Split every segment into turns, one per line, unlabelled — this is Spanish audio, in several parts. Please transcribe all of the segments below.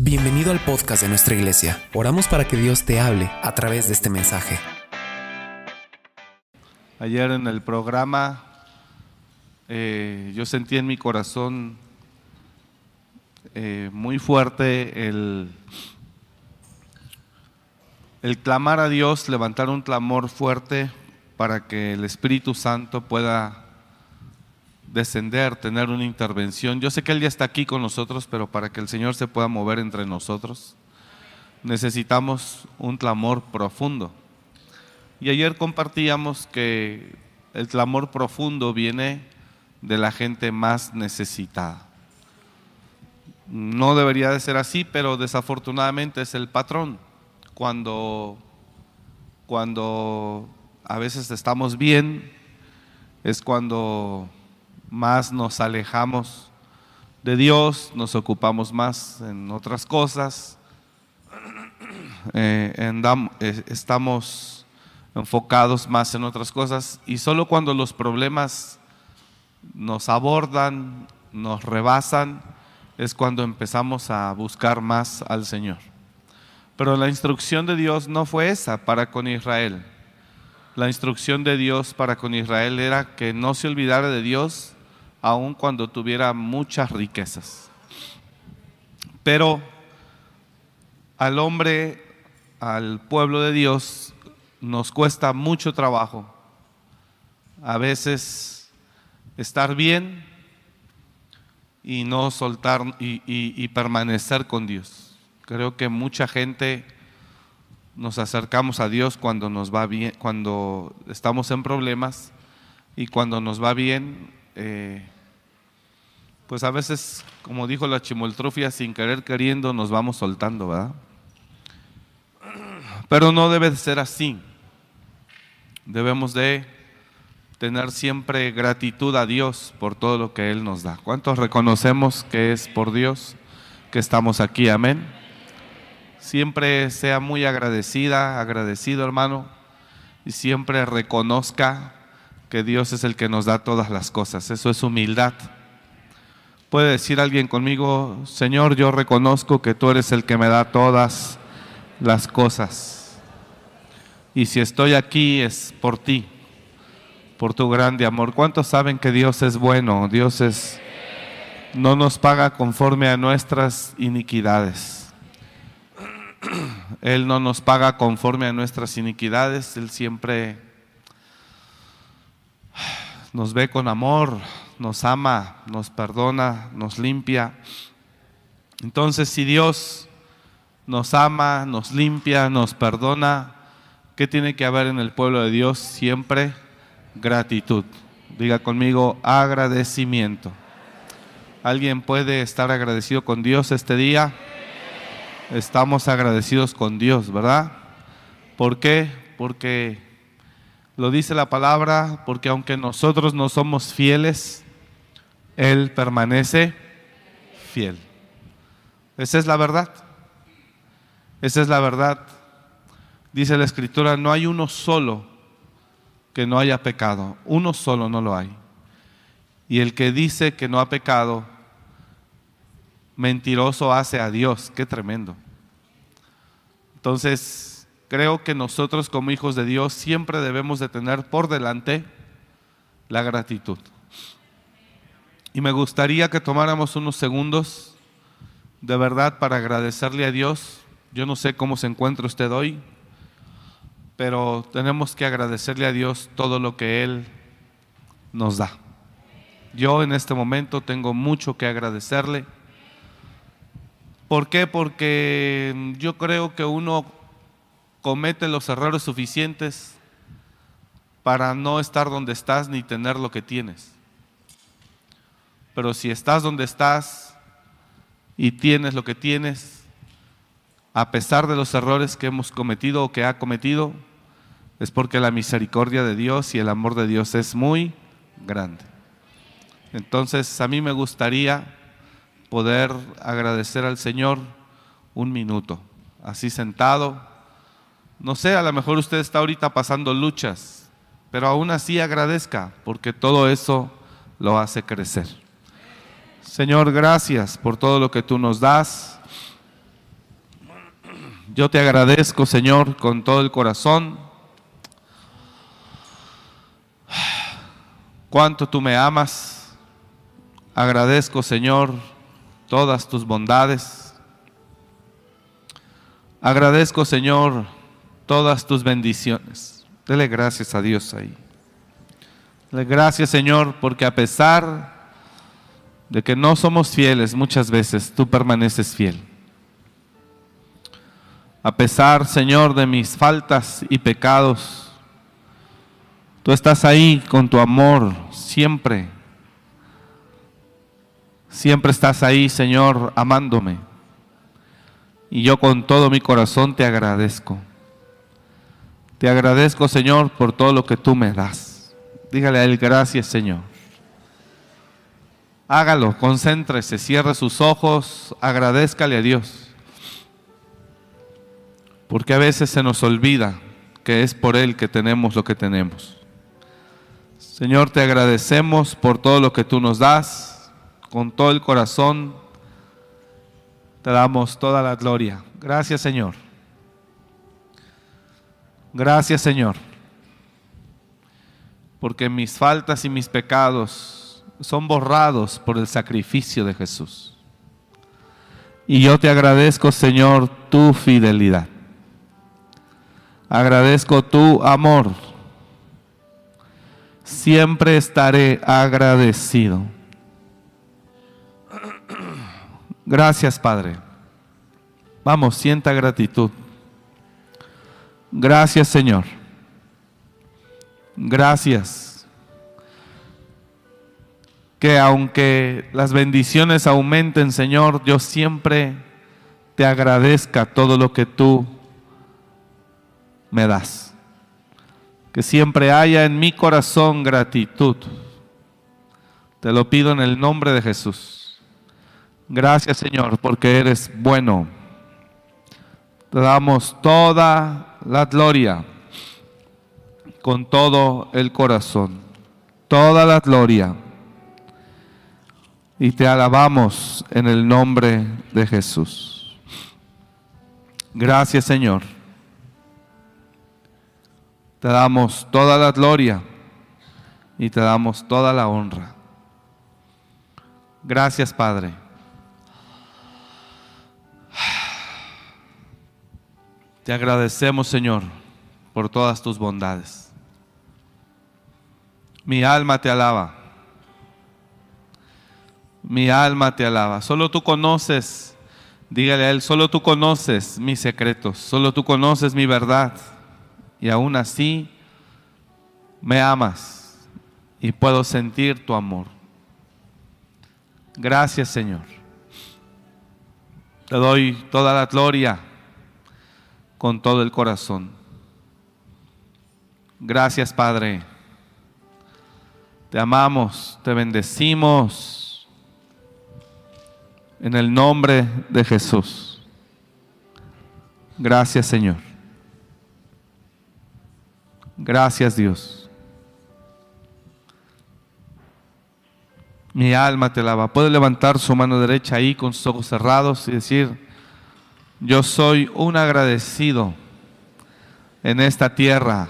Bienvenido al podcast de nuestra iglesia. Oramos para que Dios te hable a través de este mensaje.
Ayer en el programa eh, yo sentí en mi corazón eh, muy fuerte el, el clamar a Dios, levantar un clamor fuerte para que el Espíritu Santo pueda descender, tener una intervención. Yo sé que Él ya está aquí con nosotros, pero para que el Señor se pueda mover entre nosotros, necesitamos un clamor profundo. Y ayer compartíamos que el clamor profundo viene de la gente más necesitada. No debería de ser así, pero desafortunadamente es el patrón. Cuando, cuando a veces estamos bien, es cuando más nos alejamos de Dios, nos ocupamos más en otras cosas, eh, eh, estamos enfocados más en otras cosas y solo cuando los problemas nos abordan, nos rebasan, es cuando empezamos a buscar más al Señor. Pero la instrucción de Dios no fue esa para con Israel. La instrucción de Dios para con Israel era que no se olvidara de Dios aun cuando tuviera muchas riquezas. Pero al hombre, al pueblo de Dios, nos cuesta mucho trabajo. A veces estar bien y no soltar y, permanecer con Dios. Creo que mucha gente nos acercamos a Dios cuando nos va bien, cuando estamos en problemas y cuando nos va bien eh, pues a veces, como dijo la chimoltrofia, sin querer queriendo nos vamos soltando, ¿verdad? Pero no debe de ser así. Debemos de tener siempre gratitud a Dios por todo lo que Él nos da. ¿Cuántos reconocemos que es por Dios que estamos aquí? Amén. Siempre sea muy agradecida, agradecido hermano, y siempre reconozca que Dios es el que nos da todas las cosas. Eso es humildad. Puede decir alguien conmigo, Señor, yo reconozco que tú eres el que me da todas las cosas. Y si estoy aquí es por ti, por tu grande amor. ¿Cuántos saben que Dios es bueno? Dios es no nos paga conforme a nuestras iniquidades. Él no nos paga conforme a nuestras iniquidades, Él siempre nos ve con amor, nos ama, nos perdona, nos limpia. Entonces, si Dios nos ama, nos limpia, nos perdona, ¿qué tiene que haber en el pueblo de Dios? Siempre gratitud. Diga conmigo, agradecimiento. ¿Alguien puede estar agradecido con Dios este día? Estamos agradecidos con Dios, ¿verdad? ¿Por qué? Porque lo dice la palabra, porque aunque nosotros no somos fieles, Él permanece fiel. Esa es la verdad. Esa es la verdad. Dice la escritura, no hay uno solo que no haya pecado. Uno solo no lo hay. Y el que dice que no ha pecado, mentiroso hace a Dios. Qué tremendo. Entonces, creo que nosotros como hijos de Dios siempre debemos de tener por delante la gratitud. Y me gustaría que tomáramos unos segundos de verdad para agradecerle a Dios. Yo no sé cómo se encuentra usted hoy, pero tenemos que agradecerle a Dios todo lo que Él nos da. Yo en este momento tengo mucho que agradecerle. ¿Por qué? Porque yo creo que uno comete los errores suficientes para no estar donde estás ni tener lo que tienes. Pero si estás donde estás y tienes lo que tienes, a pesar de los errores que hemos cometido o que ha cometido, es porque la misericordia de Dios y el amor de Dios es muy grande. Entonces a mí me gustaría poder agradecer al Señor un minuto, así sentado no sé, a lo mejor usted está ahorita pasando luchas, pero aún así agradezca, porque todo eso lo hace crecer. Señor, gracias por todo lo que tú nos das. Yo te agradezco, Señor, con todo el corazón. Cuánto tú me amas. Agradezco, Señor, todas tus bondades. Agradezco, Señor, todas tus bendiciones. Dele gracias a Dios ahí. Dele gracias, Señor, porque a pesar de que no somos fieles muchas veces, tú permaneces fiel. A pesar, Señor, de mis faltas y pecados, tú estás ahí con tu amor siempre. Siempre estás ahí, Señor, amándome. Y yo con todo mi corazón te agradezco. Te agradezco, Señor, por todo lo que tú me das. Dígale a Él gracias, Señor. Hágalo, concéntrese, cierre sus ojos, agradezcale a Dios. Porque a veces se nos olvida que es por Él que tenemos lo que tenemos. Señor, te agradecemos por todo lo que tú nos das, con todo el corazón. Te damos toda la gloria. Gracias, Señor. Gracias, Señor. Porque mis faltas y mis pecados son borrados por el sacrificio de Jesús. Y yo te agradezco, Señor, tu fidelidad. Agradezco tu amor. Siempre estaré agradecido. Gracias, Padre. Vamos, sienta gratitud. Gracias, Señor. Gracias. Que aunque las bendiciones aumenten, Señor, yo siempre te agradezca todo lo que tú me das. Que siempre haya en mi corazón gratitud. Te lo pido en el nombre de Jesús. Gracias Señor porque eres bueno. Te damos toda la gloria con todo el corazón. Toda la gloria. Y te alabamos en el nombre de Jesús. Gracias Señor. Te damos toda la gloria y te damos toda la honra. Gracias, Padre. Te agradecemos, Señor, por todas tus bondades. Mi alma te alaba. Mi alma te alaba. Solo tú conoces, dígale a Él, solo tú conoces mis secretos, solo tú conoces mi verdad y aún así me amas y puedo sentir tu amor. Gracias Señor. Te doy toda la gloria con todo el corazón. Gracias Padre. Te amamos, te bendecimos en el nombre de Jesús. Gracias Señor. Gracias Dios. Mi alma te alaba. Puede levantar su mano derecha ahí con sus ojos cerrados y decir, yo soy un agradecido en esta tierra,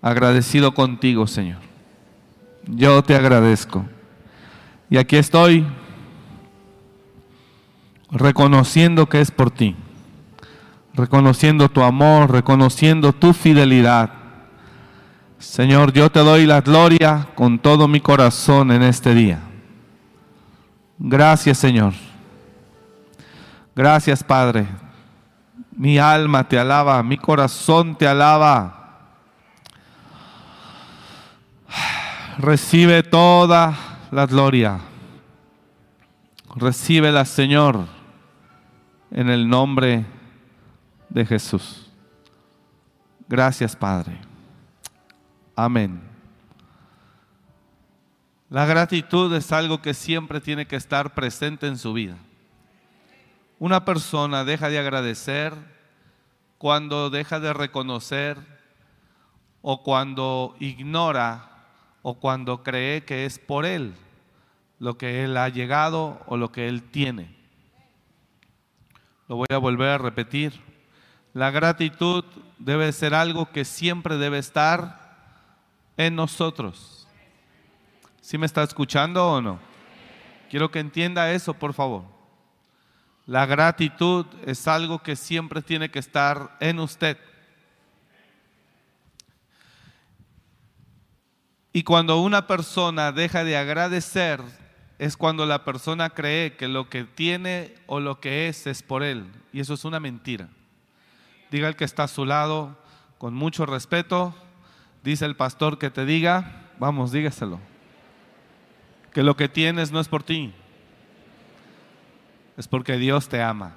agradecido contigo, Señor. Yo te agradezco. Y aquí estoy reconociendo que es por ti reconociendo tu amor, reconociendo tu fidelidad. Señor, yo te doy la gloria con todo mi corazón en este día. Gracias, Señor. Gracias, Padre. Mi alma te alaba, mi corazón te alaba. Recibe toda la gloria. Recíbela, Señor, en el nombre de Jesús. Gracias, Padre. Amén. La gratitud es algo que siempre tiene que estar presente en su vida. Una persona deja de agradecer cuando deja de reconocer o cuando ignora o cuando cree que es por él lo que él ha llegado o lo que él tiene. lo voy a volver a repetir. La gratitud debe ser algo que siempre debe estar en nosotros. ¿Sí me está escuchando o no? Quiero que entienda eso, por favor. La gratitud es algo que siempre tiene que estar en usted. Y cuando una persona deja de agradecer, es cuando la persona cree que lo que tiene o lo que es es por él. Y eso es una mentira. Diga el que está a su lado con mucho respeto. Dice el pastor que te diga, vamos, dígaselo. Que lo que tienes no es por ti. Es porque Dios te ama.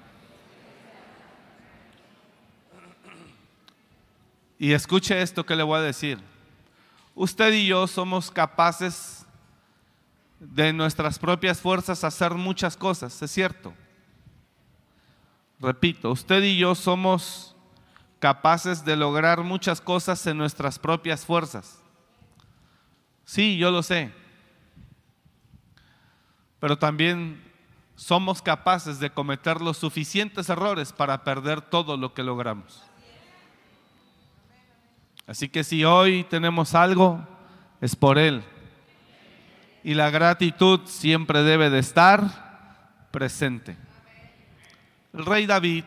Y escuche esto que le voy a decir. Usted y yo somos capaces de nuestras propias fuerzas hacer muchas cosas, es cierto. Repito, usted y yo somos capaces de lograr muchas cosas en nuestras propias fuerzas. Sí, yo lo sé. Pero también somos capaces de cometer los suficientes errores para perder todo lo que logramos. Así que si hoy tenemos algo, es por Él. Y la gratitud siempre debe de estar presente. El rey David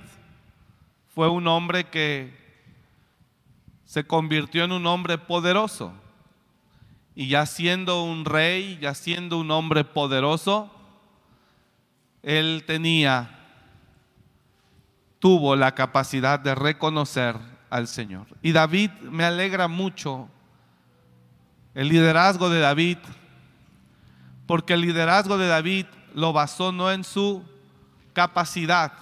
fue un hombre que se convirtió en un hombre poderoso. Y ya siendo un rey, ya siendo un hombre poderoso, él tenía, tuvo la capacidad de reconocer al Señor. Y David me alegra mucho el liderazgo de David, porque el liderazgo de David lo basó no en su capacidad,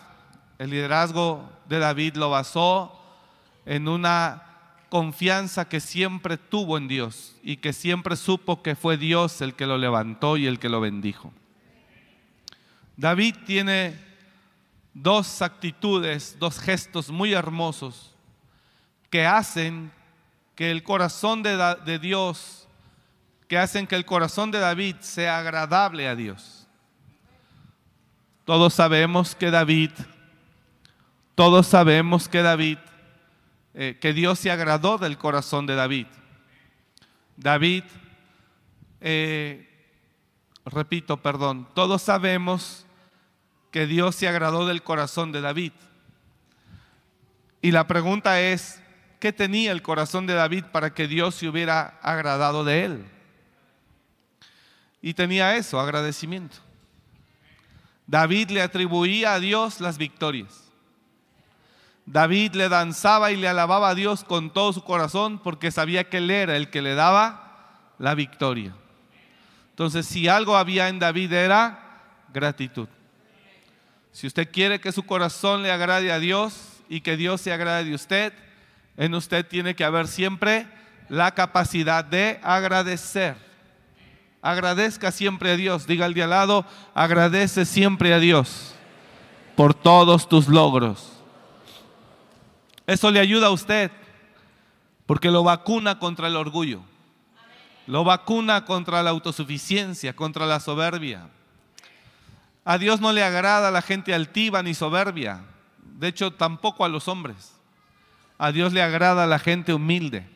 el liderazgo de David lo basó en una confianza que siempre tuvo en Dios y que siempre supo que fue Dios el que lo levantó y el que lo bendijo. David tiene dos actitudes, dos gestos muy hermosos que hacen que el corazón de, Dios, que hacen que el corazón de David sea agradable a Dios. Todos sabemos que David, todos sabemos que David, eh, que Dios se agradó del corazón de David. David, eh, repito, perdón, todos sabemos que Dios se agradó del corazón de David. Y la pregunta es, ¿qué tenía el corazón de David para que Dios se hubiera agradado de él? Y tenía eso, agradecimiento. David le atribuía a Dios las victorias. David le danzaba y le alababa a Dios con todo su corazón porque sabía que Él era el que le daba la victoria. Entonces, si algo había en David era gratitud. Si usted quiere que su corazón le agrade a Dios y que Dios se agrade de usted, en usted tiene que haber siempre la capacidad de agradecer. Agradezca siempre a Dios. Diga al de al lado, agradece siempre a Dios por todos tus logros. Eso le ayuda a usted porque lo vacuna contra el orgullo. Lo vacuna contra la autosuficiencia, contra la soberbia. A Dios no le agrada la gente altiva ni soberbia. De hecho, tampoco a los hombres. A Dios le agrada la gente humilde,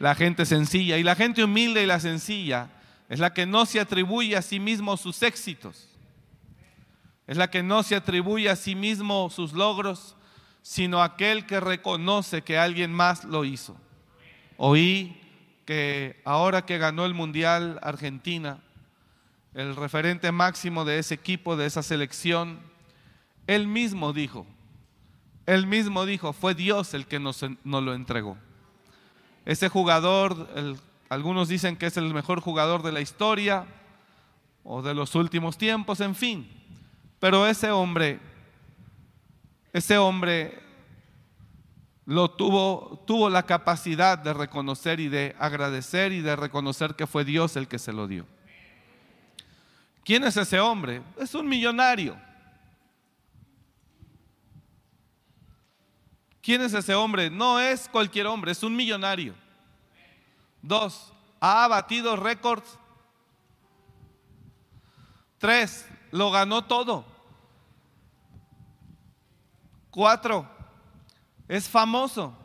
la gente sencilla. Y la gente humilde y la sencilla es la que no se atribuye a sí mismo sus éxitos. Es la que no se atribuye a sí mismo sus logros, sino aquel que reconoce que alguien más lo hizo. Oí que ahora que ganó el Mundial Argentina, el referente máximo de ese equipo, de esa selección, él mismo dijo, él mismo dijo, fue Dios el que nos, lo entregó. Ese jugador, algunos dicen que es el mejor jugador de la historia o de los últimos tiempos, en fin. Pero ese hombre, ese hombre lo tuvo, tuvo la capacidad de reconocer y de agradecer y de reconocer que fue Dios el que se lo dio. ¿Quién es ese hombre? Es un millonario. ¿Quién es ese hombre? No es cualquier hombre, es un millonario. Dos, ha batido récords. Tres, lo ganó todo. Cuatro, es famoso.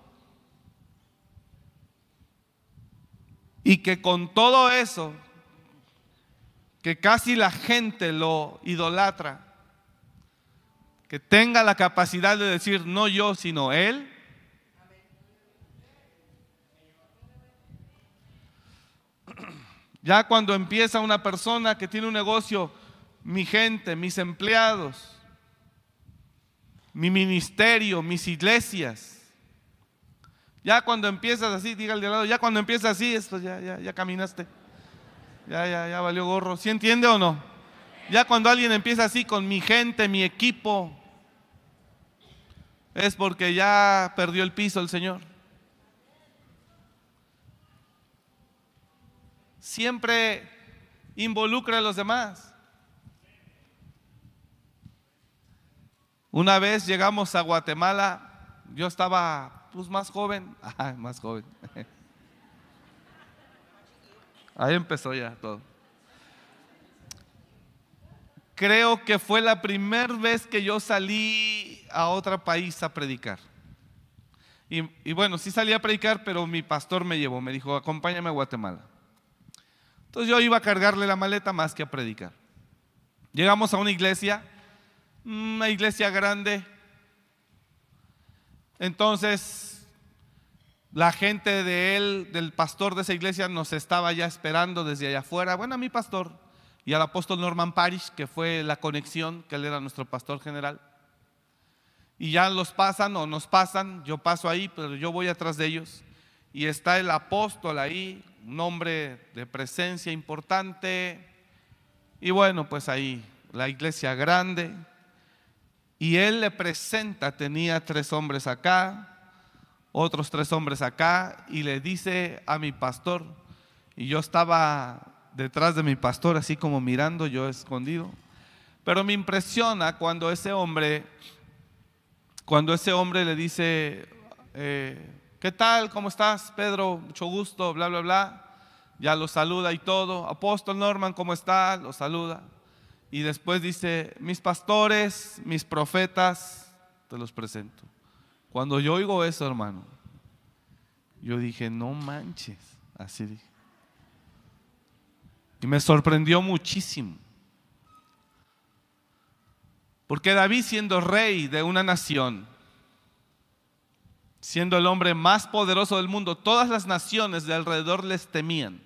Y que con todo eso, que casi la gente lo idolatra, que tenga la capacidad de decir no yo, sino él. Ya cuando empieza una persona que tiene un negocio, mi gente, mis empleados, mi ministerio, mis iglesias, ya cuando empiezas así, diga al de lado, ya cuando empiezas así, esto ya, ya, ya caminaste. Ya, ya, ya valió gorro. ¿Sí entiende o no? Ya cuando alguien empieza así con mi gente, mi equipo, es porque ya perdió el piso el Señor. Siempre involucra a los demás. Una vez llegamos a Guatemala, yo estaba pues más joven, ah, más joven. Ahí empezó ya todo. Creo que fue la primera vez que yo salí a otro país a predicar. Y, bueno, sí salí a predicar, pero mi pastor me llevó, me dijo, acompáñame a Guatemala. Entonces yo iba a cargarle la maleta más que a predicar. Llegamos a una iglesia, una iglesia grande, entonces, la gente de él, del pastor de esa iglesia, nos estaba ya esperando desde allá afuera. Bueno, a mi pastor y al apóstol Norman Parish, que fue la conexión, que él era nuestro pastor general. Y ya los pasan o nos pasan, yo paso ahí, pero yo voy atrás de ellos. Y está el apóstol ahí, un hombre de presencia importante. Y bueno, pues ahí, la iglesia grande. Y él le presenta, tenía tres hombres acá, otros tres hombres acá, y le dice a mi pastor, y yo estaba detrás de mi pastor, así como mirando, yo escondido. Pero me impresiona cuando ese hombre, cuando ese hombre le dice, eh, ¿qué tal? ¿Cómo estás, Pedro? Mucho gusto, bla, bla, bla. Ya lo saluda y todo. Apóstol Norman, ¿cómo está? Lo saluda. Y después dice, mis pastores, mis profetas, te los presento. Cuando yo oigo eso, hermano, yo dije, no manches, así dije. Y me sorprendió muchísimo. Porque David siendo rey de una nación, siendo el hombre más poderoso del mundo, todas las naciones de alrededor les temían.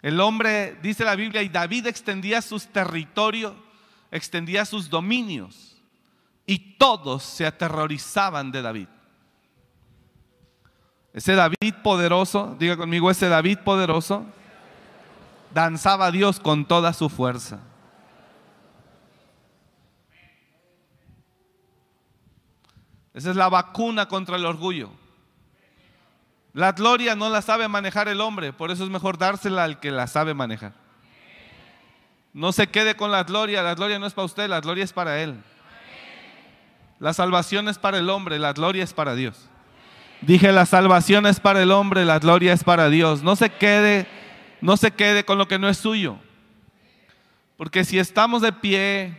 El hombre, dice la Biblia, y David extendía sus territorios, extendía sus dominios, y todos se aterrorizaban de David. Ese David poderoso, diga conmigo, ese David poderoso, danzaba a Dios con toda su fuerza. Esa es la vacuna contra el orgullo. La gloria no la sabe manejar el hombre, por eso es mejor dársela al que la sabe manejar. No se quede con la gloria, la gloria no es para usted, la gloria es para Él. La salvación es para el hombre, la gloria es para Dios. Dije, la salvación es para el hombre, la gloria es para Dios. No se quede, no se quede con lo que no es suyo. Porque si estamos de pie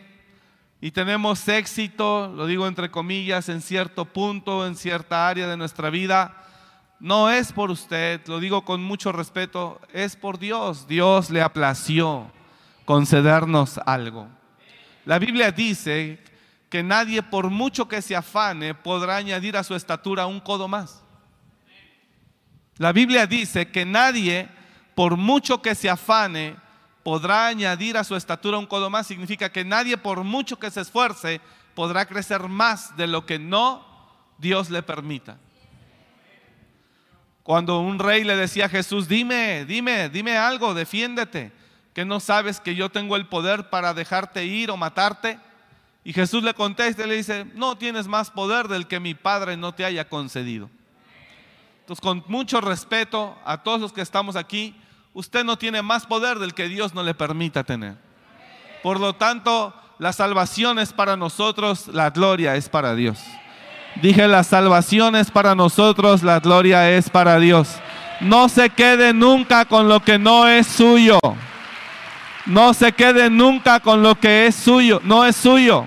y tenemos éxito, lo digo entre comillas, en cierto punto, en cierta área de nuestra vida, no es por usted, lo digo con mucho respeto, es por Dios. Dios le aplació concedernos algo. La Biblia dice que nadie por mucho que se afane podrá añadir a su estatura un codo más. La Biblia dice que nadie por mucho que se afane podrá añadir a su estatura un codo más. Significa que nadie por mucho que se esfuerce podrá crecer más de lo que no Dios le permita. Cuando un rey le decía a Jesús, dime, dime, dime algo, defiéndete, que no sabes que yo tengo el poder para dejarte ir o matarte. Y Jesús le contesta y le dice, no tienes más poder del que mi Padre no te haya concedido. Entonces, con mucho respeto a todos los que estamos aquí, usted no tiene más poder del que Dios no le permita tener. Por lo tanto, la salvación es para nosotros, la gloria es para Dios. Dije, la salvación es para nosotros, la gloria es para Dios. No se quede nunca con lo que no es suyo. No se quede nunca con lo que es suyo, no es suyo.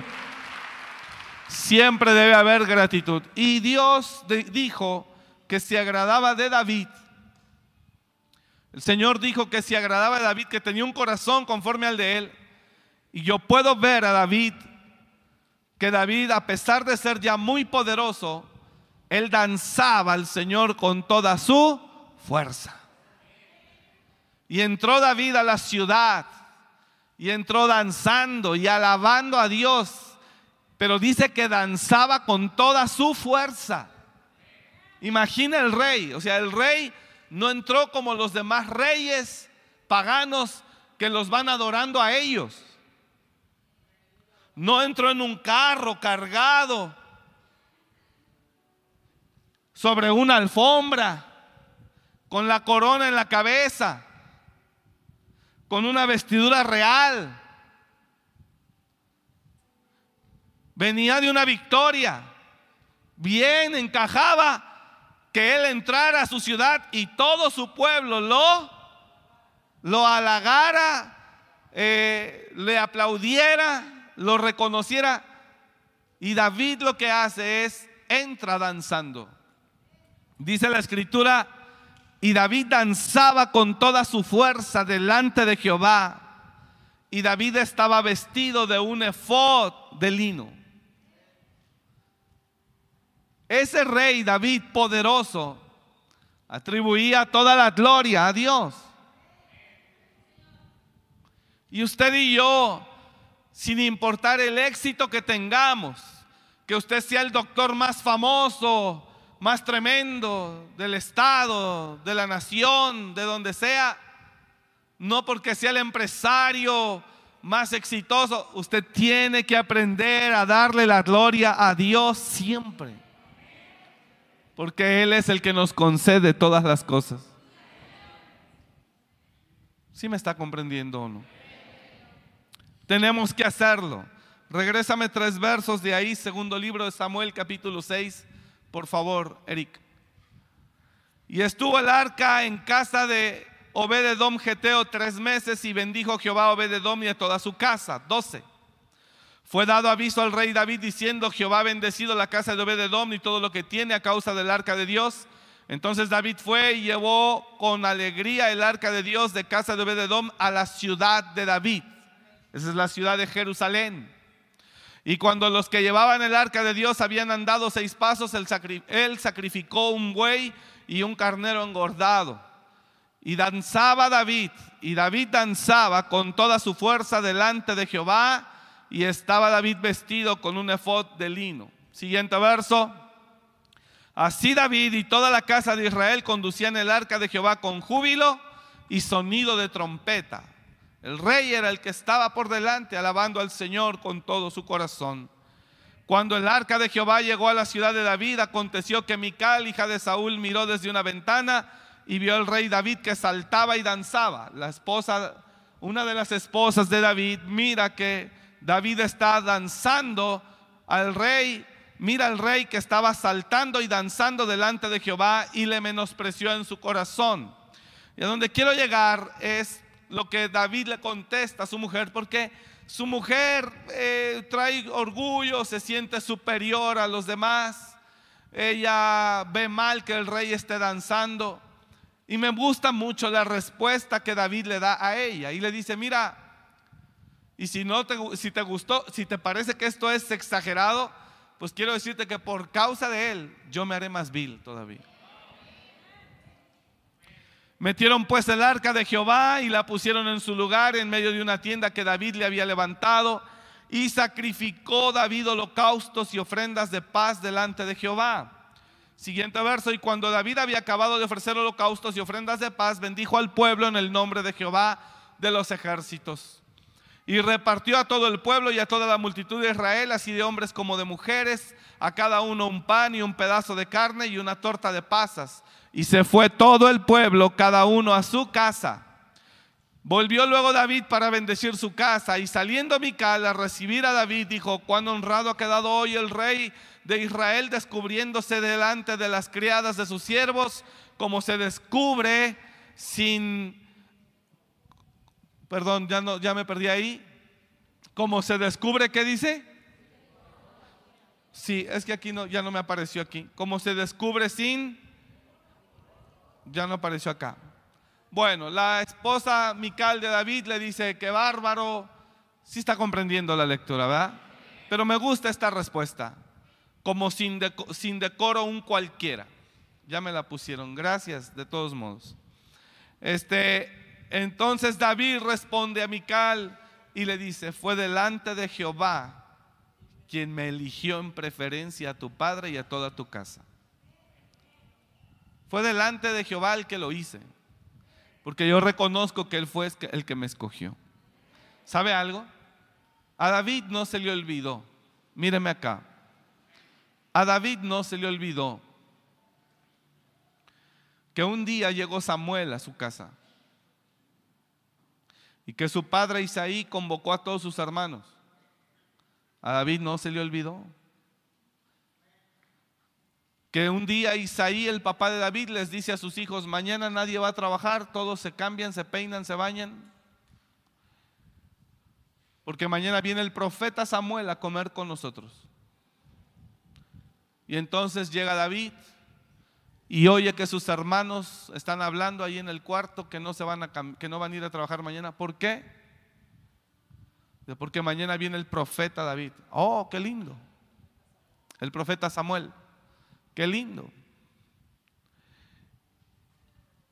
Siempre debe haber gratitud. Y Dios dijo que se agradaba de David. El Señor dijo que se agradaba de David, que tenía un corazón conforme al de él. Y yo puedo ver a David, que David, a pesar de ser ya muy poderoso, él danzaba al Señor con toda su fuerza. Y entró David a la ciudad y entró danzando y alabando a Dios, pero dice que danzaba con toda su fuerza. Imagina el rey, o sea, el rey no entró como los demás reyes paganos que los van adorando a ellos. No entró en un carro cargado sobre una alfombra, con la corona en la cabeza, con una vestidura real. Venía de una victoria. Bien encajaba que él entrara a su ciudad y todo su pueblo lo, lo halagara, eh, le aplaudiera, lo reconociera. Y David lo que hace es entra danzando. Dice la escritura, y David danzaba con toda su fuerza delante de Jehová. Y David estaba vestido de un efod de lino. Ese rey David poderoso atribuía toda la gloria a Dios. Y usted y yo, sin importar el éxito que tengamos, que usted sea el doctor más famoso, más tremendo del Estado, de la nación, de donde sea, no porque sea el empresario más exitoso, usted tiene que aprender a darle la gloria a Dios siempre. Porque Él es el que nos concede todas las cosas. ¿Sí me está comprendiendo o no? Tenemos que hacerlo. Regrésame tres versos de ahí, segundo libro de Samuel, capítulo 6 por favor, Eric. Y estuvo el arca en casa de Obededom Geteo tres meses y bendijo Jehová a Obededom y a toda su casa. Doce. Fue dado aviso al rey David diciendo, Jehová ha bendecido la casa de Obededom y todo lo que tiene a causa del arca de Dios. Entonces David fue y llevó con alegría el arca de Dios de casa de Obededom a la ciudad de David. Esa es la ciudad de Jerusalén. Y cuando los que llevaban el arca de Dios habían andado seis pasos, él, sacrificó un buey y un carnero engordado. Y danzaba David, y David danzaba con toda su fuerza delante de Jehová, y estaba David vestido con un efod de lino. Siguiente verso. Así David y toda la casa de Israel conducían el arca de Jehová con júbilo y sonido de trompeta. El rey era el que estaba por delante alabando al Señor con todo su corazón. Cuando el arca de Jehová llegó a la ciudad de David, aconteció que Mical, hija de Saúl, miró desde una ventana y vio al rey David que saltaba y danzaba. La esposa, una de las esposas de David, mira que David está danzando al rey, mira al rey que estaba saltando y danzando delante de Jehová y le menospreció en su corazón. Y a donde quiero llegar es lo que David le contesta a su mujer, porque su mujer eh, trae orgullo, se siente superior a los demás, ella ve mal que el rey esté danzando. Y me gusta mucho la respuesta que David le da a ella. Y le dice, mira, y si no te, si te gustó, si te parece que esto es exagerado, pues quiero decirte que por causa de él yo me haré más vil todavía. Metieron pues el arca de Jehová y la pusieron en su lugar en medio de una tienda que David le había levantado y sacrificó David holocaustos y ofrendas de paz delante de Jehová. Siguiente verso, y cuando David había acabado de ofrecer holocaustos y ofrendas de paz, bendijo al pueblo en el nombre de Jehová de los ejércitos. Y repartió a todo el pueblo y a toda la multitud de Israel, así de hombres como de mujeres, a cada uno un pan y un pedazo de carne y una torta de pasas y se fue todo el pueblo, cada uno a su casa. Volvió luego David para bendecir su casa y saliendo Mical a recibir a David dijo, cuán honrado ha quedado hoy el rey de Israel descubriéndose delante de las criadas de sus siervos, como se descubre sin, perdón, ya, no, ya me perdí ahí, como se descubre, ¿qué dice? Sí, es que aquí no, ya no me apareció aquí. Como se descubre sin, ya no apareció acá. Bueno, la esposa Mical de David le dice que bárbaro, sí está comprendiendo la lectura, ¿verdad? Pero me gusta esta respuesta, como sin, sin decoro un cualquiera. Ya me la pusieron, gracias de todos modos. Este, entonces David responde a Mical y le dice, fue delante de Jehová quien me eligió en preferencia a tu padre y a toda tu casa. Fue delante de Jehová el que lo hice, porque yo reconozco que Él fue el que me escogió. ¿Sabe algo? A David no se le olvidó, míreme acá, a David no se le olvidó que un día llegó Samuel a su casa y que su padre Isaí convocó a todos sus hermanos a David no se le olvidó. Que un día Isaí, el papá de David, les dice a sus hijos, mañana nadie va a trabajar, todos se cambian, se peinan, se bañan. Porque mañana viene el profeta Samuel a comer con nosotros. Y entonces llega David y oye que sus hermanos están hablando ahí en el cuarto que no, se van a, que no van a ir a trabajar mañana. ¿Por qué? Porque mañana viene el profeta David. Oh, qué lindo. El profeta Samuel. Qué lindo.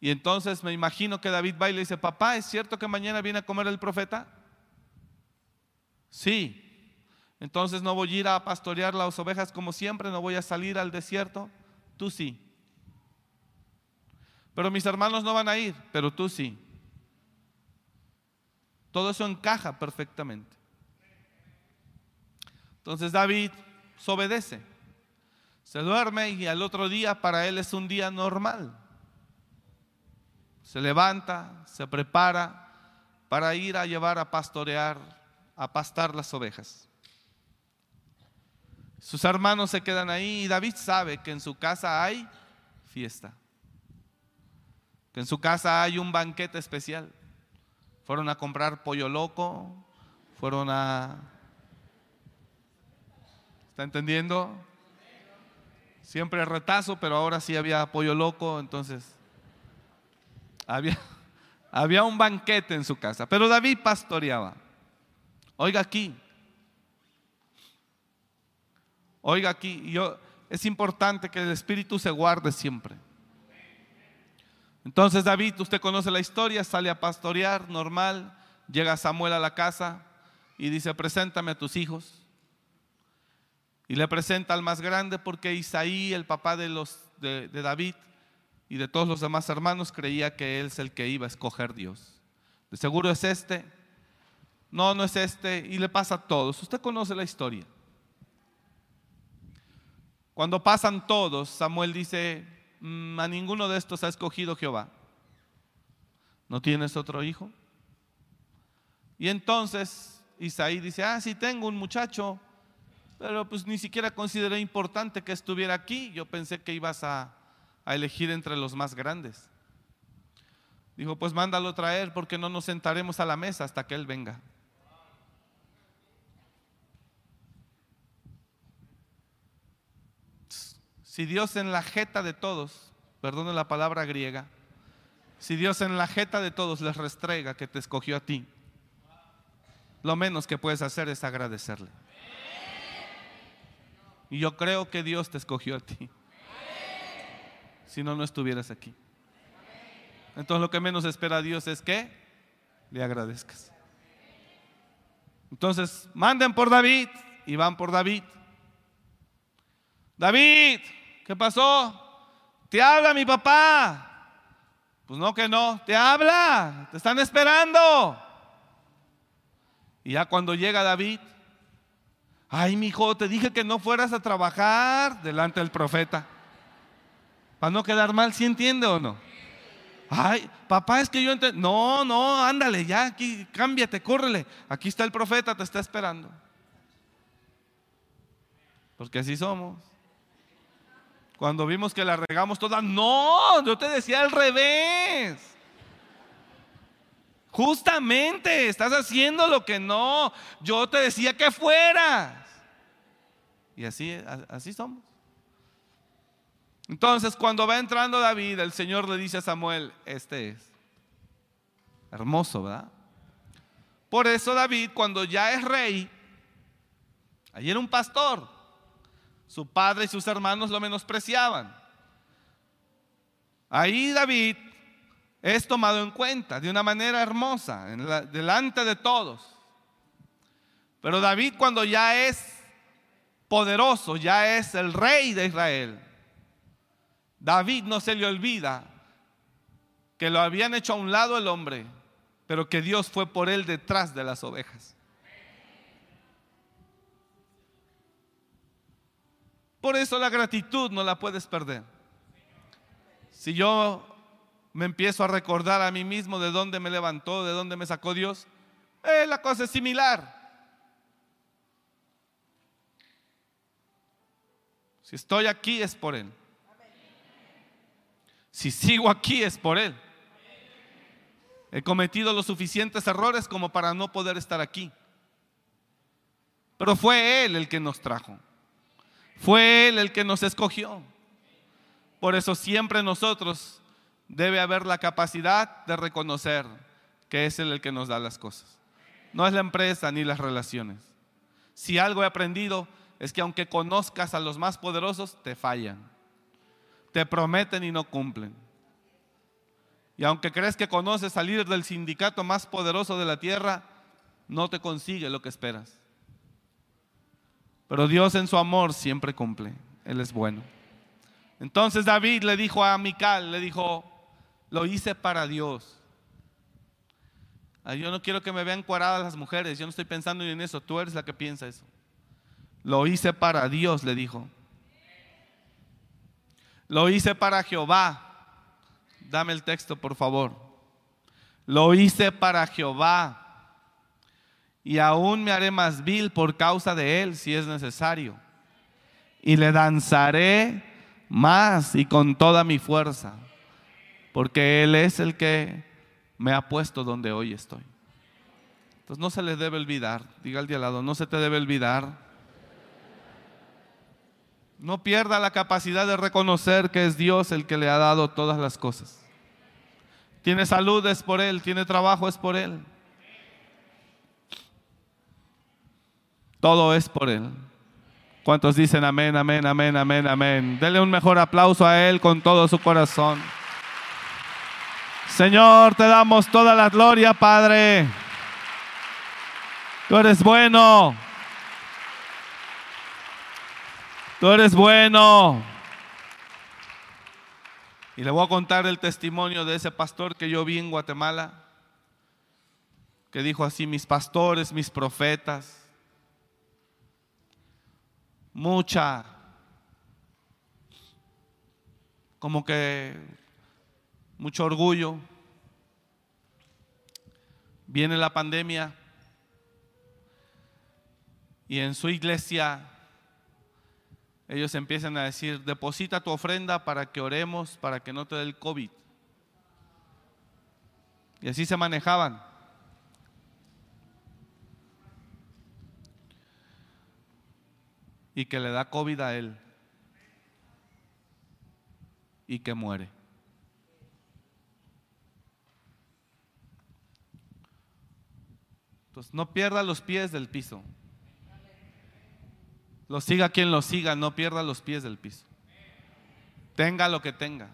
Y entonces me imagino que David va y dice, papá, ¿es cierto que mañana viene a comer el profeta? Sí. Entonces no voy a ir a pastorear las ovejas como siempre, no voy a salir al desierto. Tú sí. Pero mis hermanos no van a ir, pero tú sí. Todo eso encaja perfectamente. Entonces David se obedece, se duerme y al otro día para él es un día normal. Se levanta, se prepara para ir a llevar a pastorear, a pastar las ovejas. Sus hermanos se quedan ahí y David sabe que en su casa hay fiesta, que en su casa hay un banquete especial. Fueron a comprar pollo loco, fueron a... ¿Está entendiendo? Siempre retazo, pero ahora sí había pollo loco, entonces había, había un banquete en su casa. Pero David pastoreaba. Oiga aquí. Oiga aquí, yo, es importante que el espíritu se guarde siempre. Entonces David, usted conoce la historia, sale a pastorear, normal, llega Samuel a la casa y dice, preséntame a tus hijos. Y le presenta al más grande porque Isaí, el papá de, los, de, David y de todos los demás hermanos, creía que él es el que iba a escoger Dios. De seguro es este. No, no es este. Y le pasa a todos. Usted conoce la historia. Cuando pasan todos, Samuel dice, a ninguno de estos ha escogido Jehová. ¿No tienes otro hijo? Y entonces Isaí dice, ah, sí tengo un muchacho, pero pues ni siquiera consideré importante que estuviera aquí. Yo pensé que ibas a, a elegir entre los más grandes. Dijo, pues mándalo traer porque no nos sentaremos a la mesa hasta que él venga. Si Dios en la jeta de todos, perdone la palabra griega, si Dios en la jeta de todos les restrega que te escogió a ti, lo menos que puedes hacer es agradecerle. Y yo creo que Dios te escogió a ti. Si no, no estuvieras aquí. Entonces lo que menos espera Dios es que le agradezcas. Entonces, manden por David y van por David. David, ¿Qué pasó? Te habla mi papá. Pues no que no, te habla, te están esperando. Y ya cuando llega David, ay, mi hijo, te dije que no fueras a trabajar delante del profeta. Para no quedar mal, ¿sí entiende o no? Ay, papá, es que yo entiendo. No, no, ándale, ya aquí, cámbiate, córrele. Aquí está el profeta, te está esperando. Porque así somos. Cuando vimos que la regamos toda, no, yo te decía al revés. Justamente, estás haciendo lo que no. Yo te decía que fueras. Y así, así somos. Entonces, cuando va entrando David, el Señor le dice a Samuel, este es. Hermoso, ¿verdad? Por eso David, cuando ya es rey, allí era un pastor, su padre y sus hermanos lo menospreciaban. Ahí David es tomado en cuenta de una manera hermosa, delante de todos. Pero David cuando ya es poderoso, ya es el rey de Israel, David no se le olvida que lo habían hecho a un lado el hombre, pero que Dios fue por él detrás de las ovejas. Por eso la gratitud no la puedes perder. Si yo me empiezo a recordar a mí mismo de dónde me levantó, de dónde me sacó Dios, eh, la cosa es similar. Si estoy aquí es por Él. Si sigo aquí es por Él. He cometido los suficientes errores como para no poder estar aquí. Pero fue Él el que nos trajo. Fue Él el que nos escogió. Por eso siempre nosotros debe haber la capacidad de reconocer que es Él el que nos da las cosas. No es la empresa ni las relaciones. Si algo he aprendido es que aunque conozcas a los más poderosos, te fallan te prometen y no cumplen. Y aunque crees que conoces salir del sindicato más poderoso de la tierra, no te consigue lo que esperas. Pero Dios en su amor siempre cumple. Él es bueno. Entonces David le dijo a Mical, le dijo, lo hice para Dios. Yo no quiero que me vean cuaradas las mujeres, yo no estoy pensando en eso, tú eres la que piensa eso. Lo hice para Dios, le dijo. Lo hice para Jehová. Dame el texto, por favor. Lo hice para Jehová. Y aún me haré más vil por causa de él, si es necesario. Y le danzaré más y con toda mi fuerza. Porque él es el que me ha puesto donde hoy estoy. Entonces no se le debe olvidar. Diga al de lado, no se te debe olvidar no pierda la capacidad de reconocer que es Dios el que le ha dado todas las cosas. Tiene salud es por Él, tiene trabajo es por Él. Todo es por Él. ¿Cuántos dicen amén, amén, amén, amén, amén? Dele un mejor aplauso a Él con todo su corazón. Señor, te damos toda la gloria, Padre. Tú eres bueno. Tú eres bueno. Y le voy a contar el testimonio de ese pastor que yo vi en Guatemala, que dijo así, mis pastores, mis profetas, mucha, como que mucho orgullo. Viene la pandemia y en su iglesia ellos empiezan a decir, deposita tu ofrenda para que oremos, para que no te dé el COVID. Y así se manejaban. Y que le da COVID a él. Y que muere. Entonces no pierda los pies del piso. Lo siga quien lo siga, no pierda los pies del piso. Tenga lo que tenga.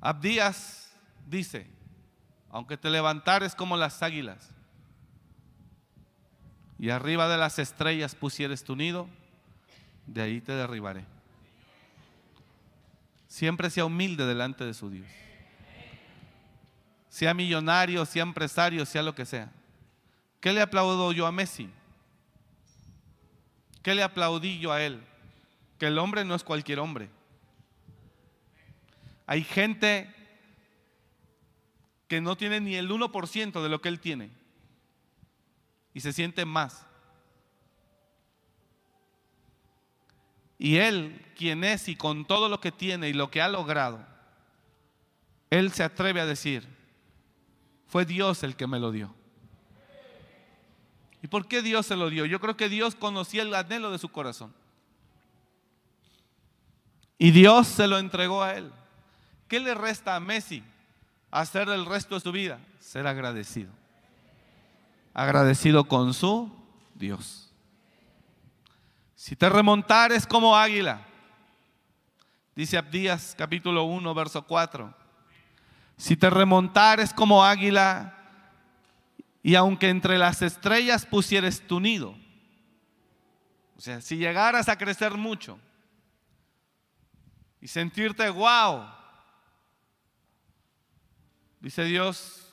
Abdías dice, aunque te levantares como las águilas y arriba de las estrellas pusieres tu nido, de ahí te derribaré. Siempre sea humilde delante de su Dios. Sea millonario, sea empresario, sea lo que sea. ¿Qué le aplaudo yo a Messi? ¿Qué le aplaudí yo a él? Que el hombre no es cualquier hombre. Hay gente que no tiene ni el 1% de lo que él tiene y se siente más. Y él, quien es y con todo lo que tiene y lo que ha logrado, él se atreve a decir, fue Dios el que me lo dio. ¿Y por qué Dios se lo dio? Yo creo que Dios conocía el anhelo de su corazón. Y Dios se lo entregó a él. ¿Qué le resta a Messi hacer el resto de su vida? Ser agradecido. Agradecido con su Dios. Si te remontares como águila, dice Abdías capítulo 1, verso 4. Si te remontares como águila, y aunque entre las estrellas pusieres tu nido, o sea, si llegaras a crecer mucho y sentirte wow, dice Dios,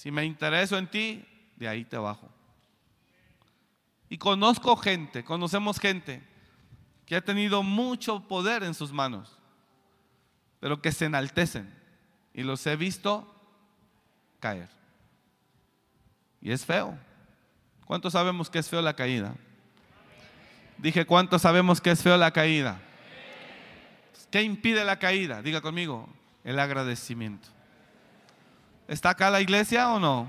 si me intereso en ti, de ahí te bajo. Y conozco gente, conocemos gente que ha tenido mucho poder en sus manos, pero que se enaltecen. Y los he visto caer. Y es feo. ¿Cuántos sabemos que es feo la caída? Dije, ¿cuántos sabemos que es feo la caída? ¿Qué impide la caída? Diga conmigo, el agradecimiento. ¿Está acá la iglesia o no?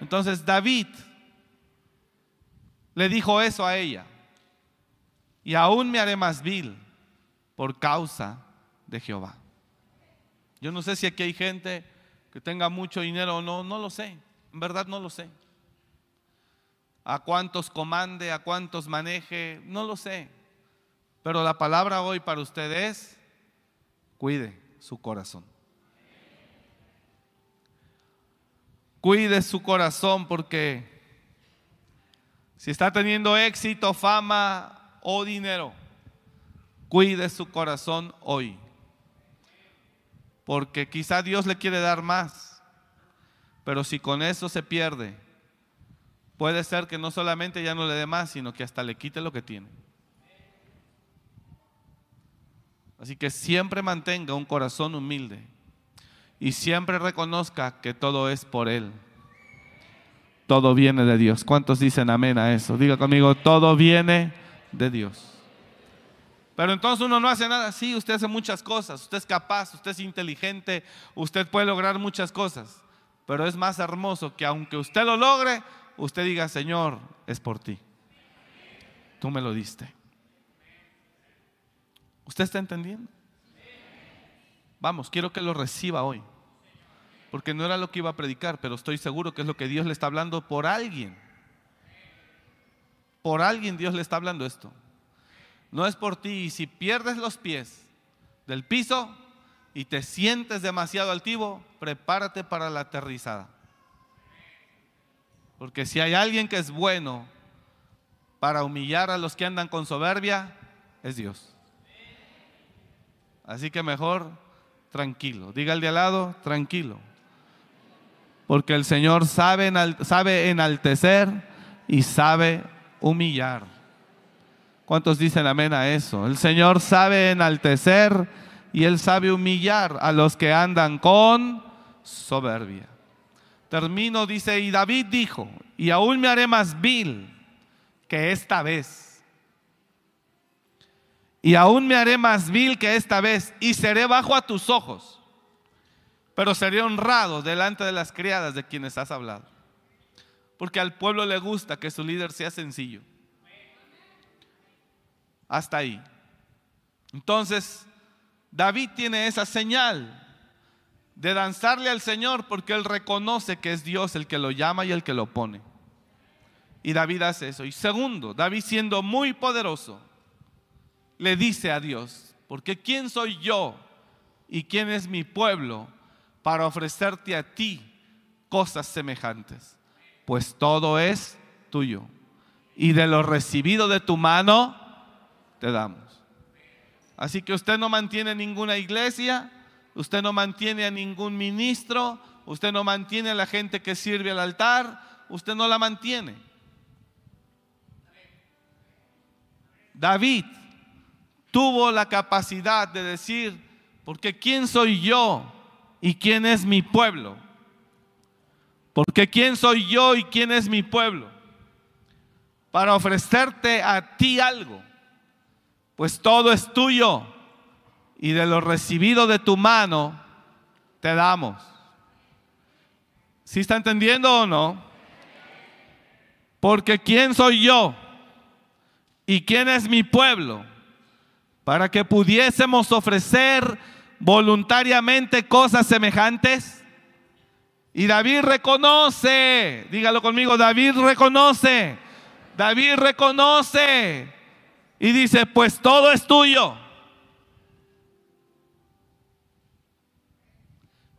Entonces David le dijo eso a ella. Y aún me haré más vil por causa de Jehová. Yo no sé si aquí hay gente que tenga mucho dinero o no, no lo sé. En verdad no lo sé. A cuántos comande, a cuántos maneje, no lo sé. Pero la palabra hoy para usted es, cuide su corazón. Cuide su corazón porque si está teniendo éxito, fama o dinero, cuide su corazón hoy. Porque quizá Dios le quiere dar más. Pero si con eso se pierde, puede ser que no solamente ya no le dé más, sino que hasta le quite lo que tiene. Así que siempre mantenga un corazón humilde y siempre reconozca que todo es por Él. Todo viene de Dios. ¿Cuántos dicen amén a eso? Diga conmigo, todo viene de Dios. Pero entonces uno no hace nada. Sí, usted hace muchas cosas. Usted es capaz, usted es inteligente, usted puede lograr muchas cosas. Pero es más hermoso que aunque usted lo logre, usted diga, Señor, es por ti. Tú me lo diste. ¿Usted está entendiendo? Vamos, quiero que lo reciba hoy. Porque no era lo que iba a predicar, pero estoy seguro que es lo que Dios le está hablando por alguien. Por alguien Dios le está hablando esto. No es por ti. Y si pierdes los pies del piso, y te sientes demasiado altivo, prepárate para la aterrizada. Porque si hay alguien que es bueno para humillar a los que andan con soberbia, es Dios. Así que mejor tranquilo. Diga al de al lado, tranquilo. Porque el Señor sabe, enaltecer y sabe humillar. ¿Cuántos dicen amén a eso? El Señor sabe enaltecer y Él sabe humillar a los que andan con soberbia. Termino, dice, y David dijo, y aún me haré más vil que esta vez. Y aún me haré más vil que esta vez, y seré bajo a tus ojos, pero seré honrado delante de las criadas de quienes has hablado. Porque al pueblo le gusta que su líder sea sencillo. Hasta ahí. Entonces, David tiene esa señal de danzarle al Señor porque él reconoce que es Dios el que lo llama y el que lo pone. Y David hace eso. Y segundo, David siendo muy poderoso, le dice a Dios, porque ¿quién soy yo y quién es mi pueblo para ofrecerte a ti cosas semejantes? Pues todo es tuyo. Y de lo recibido de tu mano, te damos. Así que usted no mantiene ninguna iglesia, usted no mantiene a ningún ministro, usted no mantiene a la gente que sirve al altar, usted no la mantiene. David tuvo la capacidad de decir, porque ¿quién soy yo y quién es mi pueblo? Porque ¿quién soy yo y quién es mi pueblo? Para ofrecerte a ti algo pues todo es tuyo y de lo recibido de tu mano te damos. ¿Sí está entendiendo o no? Porque ¿quién soy yo? ¿Y quién es mi pueblo? Para que pudiésemos ofrecer voluntariamente cosas semejantes. Y David reconoce, dígalo conmigo, David reconoce, David reconoce y dice, pues todo es tuyo.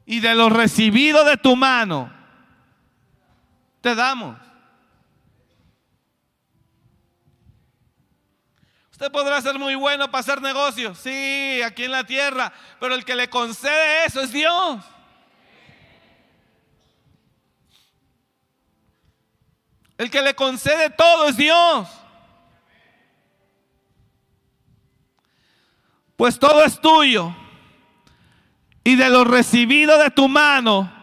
Y de lo recibido de tu mano, te damos. Usted podrá ser muy bueno para hacer negocios, sí, aquí en la tierra, pero el que le concede eso es Dios. El que le concede todo es Dios. Pues todo es tuyo. Y de lo recibido de tu mano,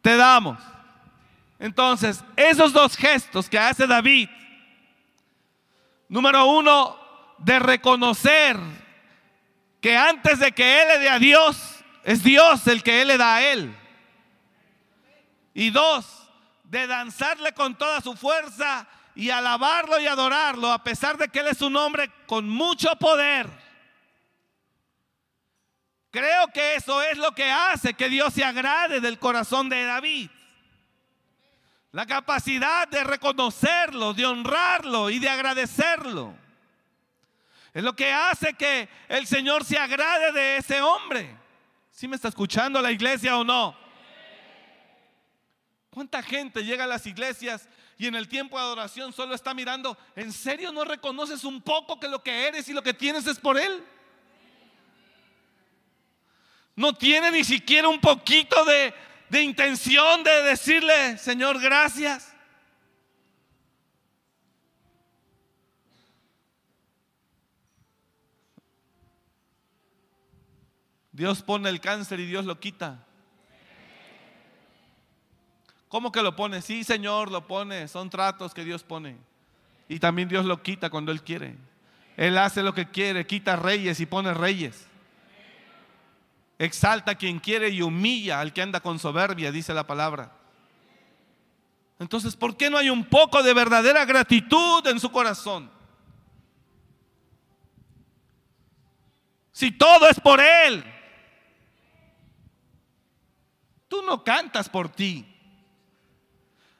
te damos. Entonces, esos dos gestos que hace David, número uno, de reconocer que antes de que Él le dé a Dios, es Dios el que Él le da a Él. Y dos, de danzarle con toda su fuerza y alabarlo y adorarlo, a pesar de que Él es un hombre con mucho poder. Creo que eso es lo que hace que Dios se agrade del corazón de David. La capacidad de reconocerlo, de honrarlo y de agradecerlo. Es lo que hace que el Señor se agrade de ese hombre. ¿Sí me está escuchando la iglesia o no? ¿Cuánta gente llega a las iglesias y en el tiempo de adoración solo está mirando? ¿En serio no reconoces un poco que lo que eres y lo que tienes es por Él? No tiene ni siquiera un poquito de, de intención de decirle, Señor, gracias. Dios pone el cáncer y Dios lo quita. ¿Cómo que lo pone? Sí, Señor, lo pone. Son tratos que Dios pone. Y también Dios lo quita cuando Él quiere. Él hace lo que quiere, quita reyes y pone reyes. Exalta a quien quiere y humilla al que anda con soberbia, dice la palabra. Entonces, ¿por qué no hay un poco de verdadera gratitud en su corazón? Si todo es por Él. Tú no cantas por ti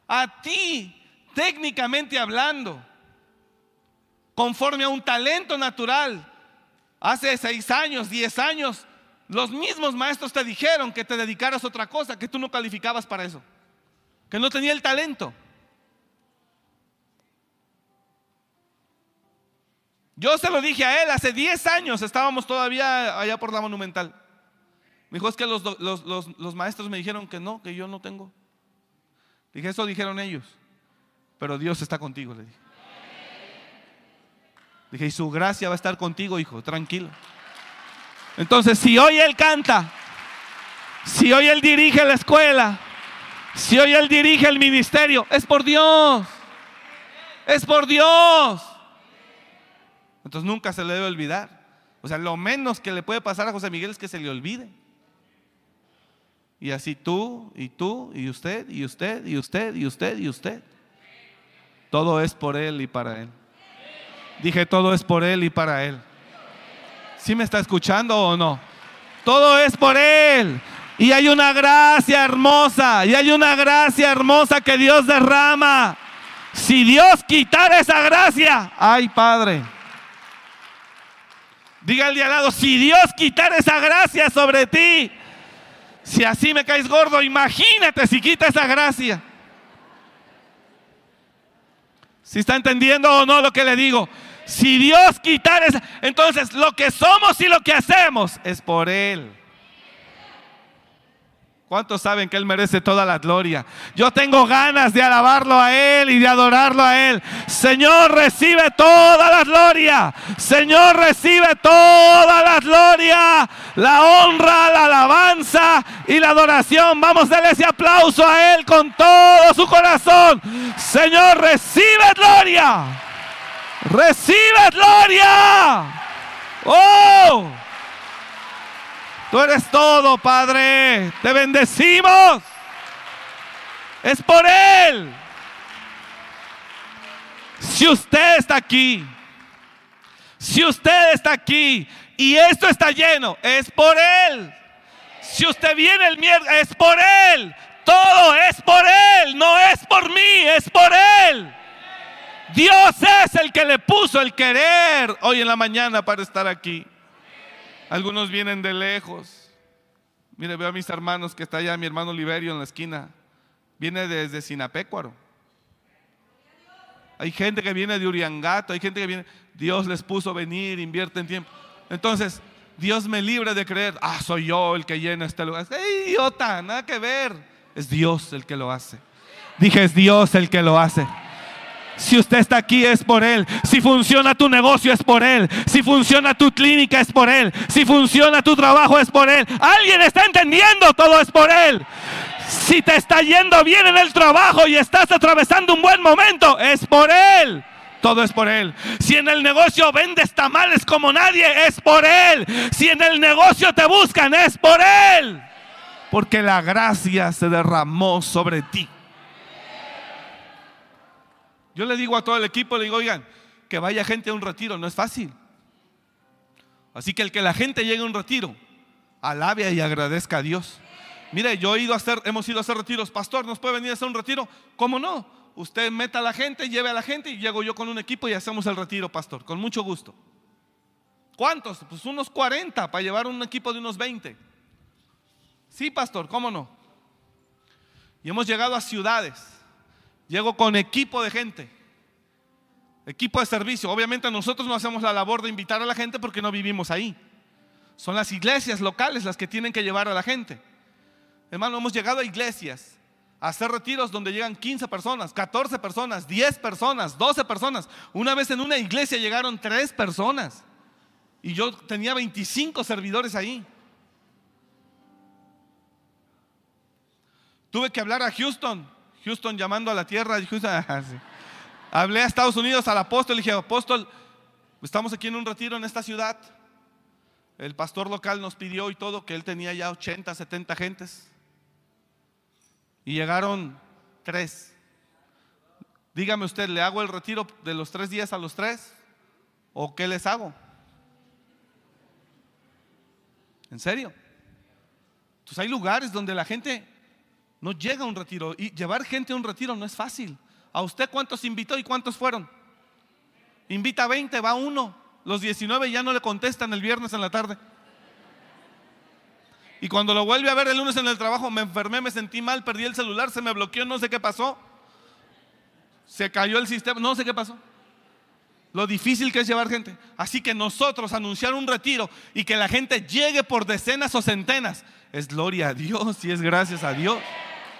a ti, técnicamente hablando, conforme a un talento natural. Hace seis años, diez años, los mismos maestros te dijeron que te dedicaras a otra cosa, que tú no calificabas para eso, que no tenía el talento. Yo se lo dije a él, hace diez años estábamos todavía allá por la monumental. Me dijo, es que los, los maestros me dijeron que no, que yo no tengo. Dije, eso dijeron ellos. Pero Dios está contigo, le dije. Dije, y su gracia va a estar contigo, hijo, tranquilo. Entonces, si hoy Él canta, si hoy Él dirige la escuela, si hoy Él dirige el ministerio, es por Dios. Es por Dios. Entonces nunca se le debe olvidar. O sea, lo menos que le puede pasar a José Miguel es que se le olvide. Y así tú, y tú, y usted, y usted, y usted, y usted, y usted. Todo es por Él y para Él. Dije, todo es por Él y para Él. ¿Sí me está escuchando o no? Todo es por Él. Y hay una gracia hermosa, y hay una gracia hermosa que Dios derrama. Si Dios quitara esa gracia, ay Padre. Diga al de al lado, si Dios quitara esa gracia sobre ti, si así me caes gordo, imagínate si quita esa gracia. Si está entendiendo o no lo que le digo. Si Dios quitara esa, entonces lo que somos y lo que hacemos es por Él. ¿Cuántos saben que Él merece toda la gloria? Yo tengo ganas de alabarlo a Él y de adorarlo a Él. Señor, recibe toda la gloria. Señor, recibe toda la gloria, la honra, la alabanza y la adoración. Vamos a darle ese aplauso a Él con todo su corazón. Señor, recibe gloria. Recibe gloria. Oh. Tú eres todo, Padre. Te bendecimos. Es por Él. Si usted está aquí, si usted está aquí y esto está lleno, es por Él. Si usted viene el miércoles, es por Él. Todo es por Él, no es por mí, es por Él. Dios es el que le puso el querer hoy en la mañana para estar aquí. Algunos vienen de lejos. Mire, veo a mis hermanos que está allá, mi hermano Liberio en la esquina. Viene desde Sinapecuaro. Hay gente que viene de Uriangato, hay gente que viene. Dios les puso venir, invierte en tiempo. Entonces, Dios me libre de creer, ah, soy yo el que llena este lugar. ¡Ey, idiota! Nada que ver. Es Dios el que lo hace. Dije, es Dios el que lo hace. Si usted está aquí es por Él. Si funciona tu negocio es por Él. Si funciona tu clínica es por Él. Si funciona tu trabajo es por Él. Alguien está entendiendo, todo es por Él. Si te está yendo bien en el trabajo y estás atravesando un buen momento, es por Él. Todo es por Él. Si en el negocio vendes tamales como nadie, es por Él. Si en el negocio te buscan, es por Él. Porque la gracia se derramó sobre ti. Yo le digo a todo el equipo, le digo, oigan, que vaya gente a un retiro, no es fácil. Así que el que la gente llegue a un retiro, alabe y agradezca a Dios. Mire, yo he ido a hacer, hemos ido a hacer retiros, pastor, ¿nos puede venir a hacer un retiro? ¿Cómo no? Usted meta a la gente, lleve a la gente y llego yo con un equipo y hacemos el retiro, pastor, con mucho gusto. ¿Cuántos? Pues unos 40 para llevar un equipo de unos 20. Sí, pastor, ¿cómo no? Y hemos llegado a ciudades Llego con equipo de gente, equipo de servicio. Obviamente nosotros no hacemos la labor de invitar a la gente porque no vivimos ahí. Son las iglesias locales las que tienen que llevar a la gente. Hermano, hemos llegado a iglesias a hacer retiros donde llegan 15 personas, 14 personas, 10 personas, 12 personas. Una vez en una iglesia llegaron 3 personas y yo tenía 25 servidores ahí. Tuve que hablar a Houston Houston llamando a la tierra. Ah, Hablé a Estados Unidos al apóstol y dije, apóstol, estamos aquí en un retiro en esta ciudad. El pastor local nos pidió y todo que él tenía ya 80, 70 gentes. Y llegaron tres. Dígame usted, ¿le hago el retiro de los tres días a los tres? ¿O qué les hago? ¿En serio? Entonces hay lugares donde la gente no llega a un retiro. Y llevar gente a un retiro no es fácil. ¿A usted cuántos invitó y cuántos fueron? Invita a 20, va uno. Los 19 ya no le contestan el viernes en la tarde. Y cuando lo vuelve a ver el lunes en el trabajo, me enfermé, me sentí mal, perdí el celular, se me bloqueó, no sé qué pasó. Se cayó el sistema, no sé qué pasó. Lo difícil que es llevar gente. Así que nosotros anunciar un retiro y que la gente llegue por decenas o centenas, es gloria a Dios y es gracias a Dios.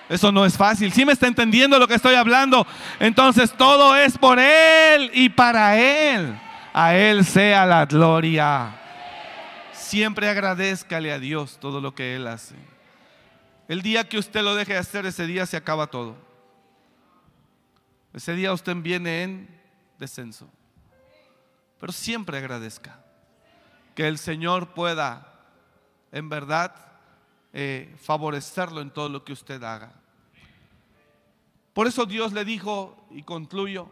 Eso no es fácil. Si me está entendiendo lo que estoy hablando? Entonces todo es por Él y para Él. A Él sea la gloria. Siempre agradezcale a Dios todo lo que Él hace. El día que usted lo deje de hacer, ese día se acaba todo. Ese día usted viene en descenso. Pero siempre agradezca. Que el Señor pueda, en verdad, eh, favorecerlo en todo lo que usted haga. Por eso Dios le dijo, y concluyo,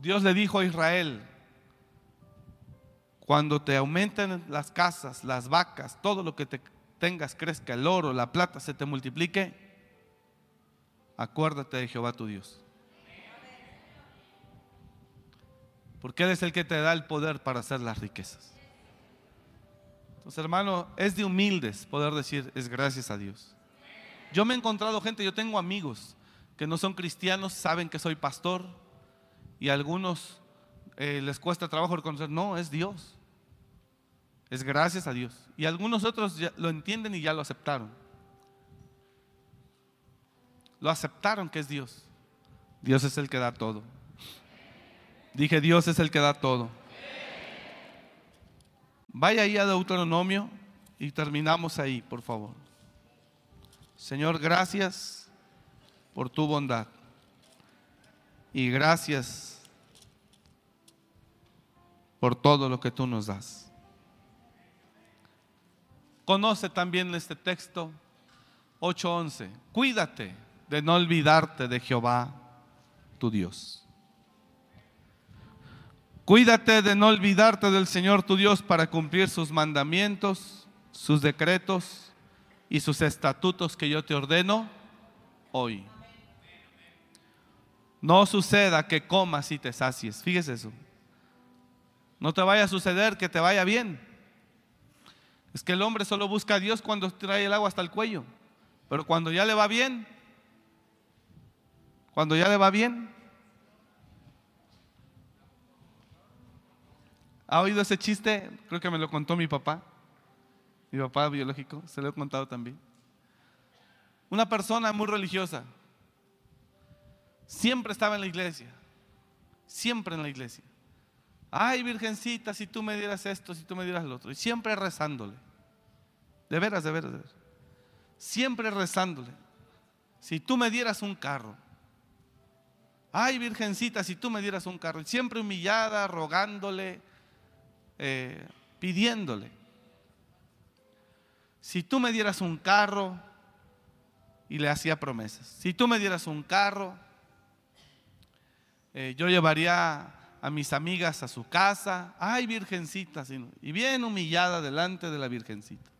Dios le dijo a Israel, cuando te aumenten las casas, las vacas, todo lo que te tengas crezca, el oro, la plata se te multiplique, acuérdate de Jehová tu Dios. Porque Él es el que te da el poder para hacer las riquezas. Entonces, hermano, es de humildes poder decir, es gracias a Dios. Yo me he encontrado gente, yo tengo amigos que no son cristianos, saben que soy pastor y a algunos eh, les cuesta trabajo reconocer, no, es Dios. Es gracias a Dios. Y algunos otros lo entienden y ya lo aceptaron. Lo aceptaron que es Dios. Dios es el que da todo. Dije, Dios es el que da todo. Vaya ahí a Deuteronomio y terminamos ahí, por favor. Señor, gracias por tu bondad. Y gracias por todo lo que tú nos das. Conoce también este texto 8:11. Cuídate de no olvidarte de Jehová, tu Dios. Cuídate de no olvidarte del Señor tu Dios para cumplir sus mandamientos, sus decretos y sus estatutos que yo te ordeno hoy. No suceda que comas y te sacies. Fíjese eso. No te vaya a suceder que te vaya bien. Es que el hombre solo busca a Dios cuando trae el agua hasta el cuello. Pero cuando ya le va bien, cuando ya le va bien, ¿ha oído ese chiste? Creo que me lo contó mi papá, mi papá biológico, se lo he contado también. Una persona muy religiosa, siempre estaba en la iglesia, siempre en la iglesia. Ay, virgencita, si tú me dieras esto, si tú me dieras lo otro. Y siempre rezándole. De veras, de veras, de veras. Siempre rezándole. Si tú me dieras un carro. Ay, virgencita, si tú me dieras un carro. Y siempre humillada, rogándole, eh, pidiéndole. Si tú me dieras un carro, y le hacía promesas. Si tú me dieras un carro, eh, yo llevaría a mis amigas a su casa, ay virgencita, y bien humillada delante de la virgencita.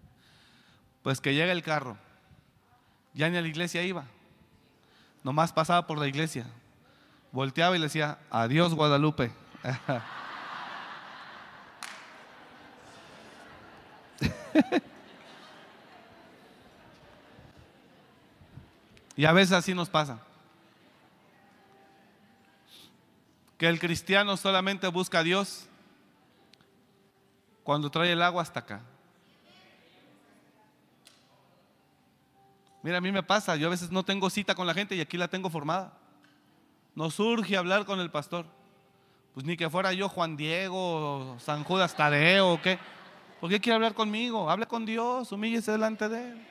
Pues que llega el carro, ya ni a la iglesia iba, nomás pasaba por la iglesia, volteaba y le decía, adiós Guadalupe. y a veces así nos pasa. que el cristiano solamente busca a Dios cuando trae el agua hasta acá. Mira, a mí me pasa, yo a veces no tengo cita con la gente y aquí la tengo formada. No surge hablar con el pastor. Pues ni que fuera yo Juan Diego, San Judas Tadeo qué. ¿Por qué quiere hablar conmigo? Hable con Dios, humíllese delante de Él.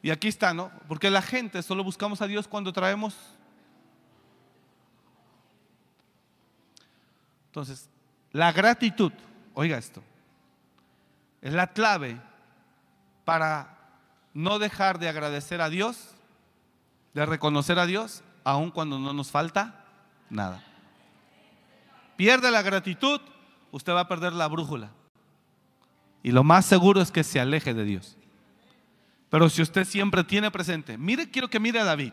Y aquí está, ¿no? Porque la gente solo buscamos a Dios cuando traemos Entonces, la gratitud, oiga esto, es la clave para no dejar de agradecer a Dios, de reconocer a Dios, aun cuando no nos falta nada. Pierde la gratitud, usted va a perder la brújula. Y lo más seguro es que se aleje de Dios. Pero si usted siempre tiene presente, mire, quiero que mire a David,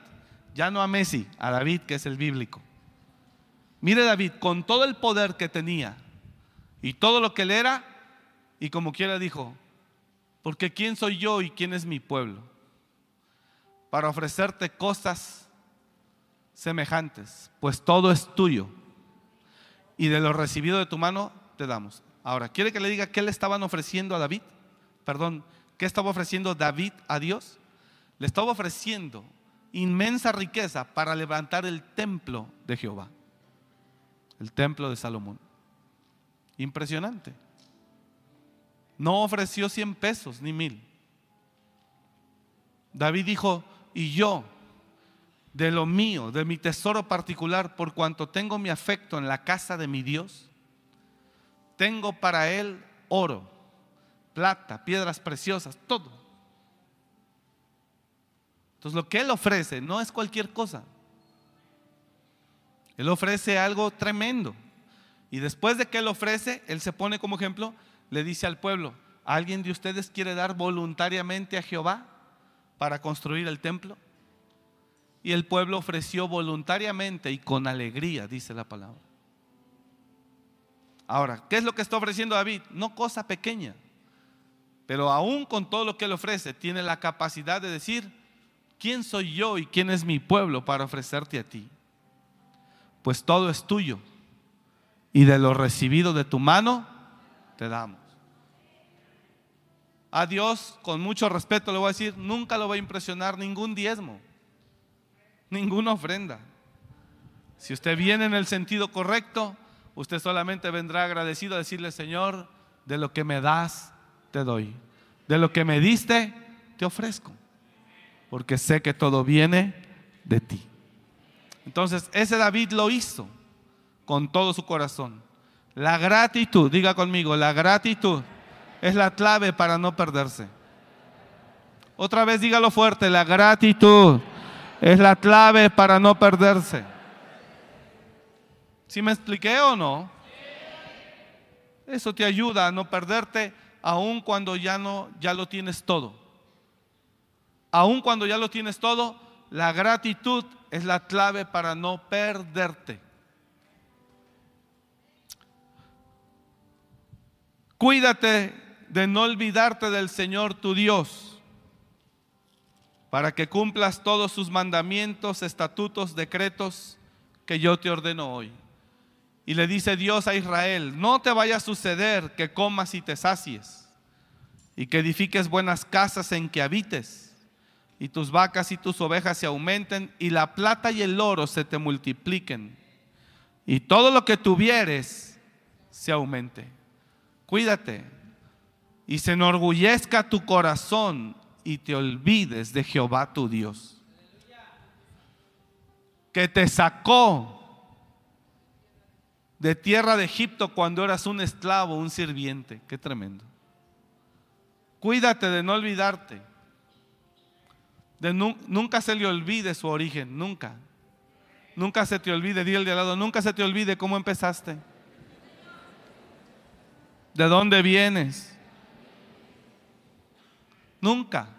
ya no a Messi, a David que es el bíblico. Mire David, con todo el poder que tenía y todo lo que él era, y como quiera dijo, porque ¿quién soy yo y quién es mi pueblo? Para ofrecerte cosas semejantes, pues todo es tuyo. Y de lo recibido de tu mano te damos. Ahora, ¿quiere que le diga qué le estaban ofreciendo a David? Perdón, ¿qué estaba ofreciendo David a Dios? Le estaba ofreciendo inmensa riqueza para levantar el templo de Jehová el templo de Salomón. Impresionante. No ofreció 100 pesos ni mil. David dijo, y yo, de lo mío, de mi tesoro particular, por cuanto tengo mi afecto en la casa de mi Dios, tengo para él oro, plata, piedras preciosas, todo. Entonces lo que él ofrece no es cualquier cosa. Él ofrece algo tremendo. Y después de que Él ofrece, Él se pone como ejemplo, le dice al pueblo, ¿alguien de ustedes quiere dar voluntariamente a Jehová para construir el templo? Y el pueblo ofreció voluntariamente y con alegría, dice la palabra. Ahora, ¿qué es lo que está ofreciendo David? No cosa pequeña, pero aún con todo lo que él ofrece, tiene la capacidad de decir, ¿quién soy yo y quién es mi pueblo para ofrecerte a ti? pues todo es tuyo. Y de lo recibido de tu mano, te damos. A Dios, con mucho respeto, le voy a decir, nunca lo va a impresionar ningún diezmo, ninguna ofrenda. Si usted viene en el sentido correcto, usted solamente vendrá agradecido a decirle, Señor, de lo que me das, te doy. De lo que me diste, te ofrezco. Porque sé que todo viene de ti. Entonces, ese David lo hizo con todo su corazón. La gratitud, diga conmigo, la gratitud es la clave para no perderse. Otra vez dígalo fuerte, la gratitud Es la clave para no perderse. ¿Sí me expliqué o no? Eso te ayuda a no perderte aun cuando ya no ya lo tienes todo. Aun cuando ya lo tienes todo, la gratitud es la clave para no perderte. Cuídate de no olvidarte del Señor tu Dios, para que cumplas todos sus mandamientos, estatutos, decretos que yo te ordeno hoy. Y le dice Dios a Israel, no te vaya a suceder que comas y te sacies, y que edifiques buenas casas en que habites, y tus vacas y tus ovejas se aumenten, y la plata y el oro se te multipliquen, y todo lo que tuvieres se aumente. Cuídate, y se enorgullezca tu corazón, y te olvides de Jehová tu Dios, que te sacó de tierra de Egipto cuando eras un esclavo, un sirviente. Qué tremendo. Cuídate de no olvidarte. De nunca se le olvide su origen, nunca. Nunca se te olvide, di de al lado, nunca se te olvide cómo empezaste. ¿De dónde vienes? Nunca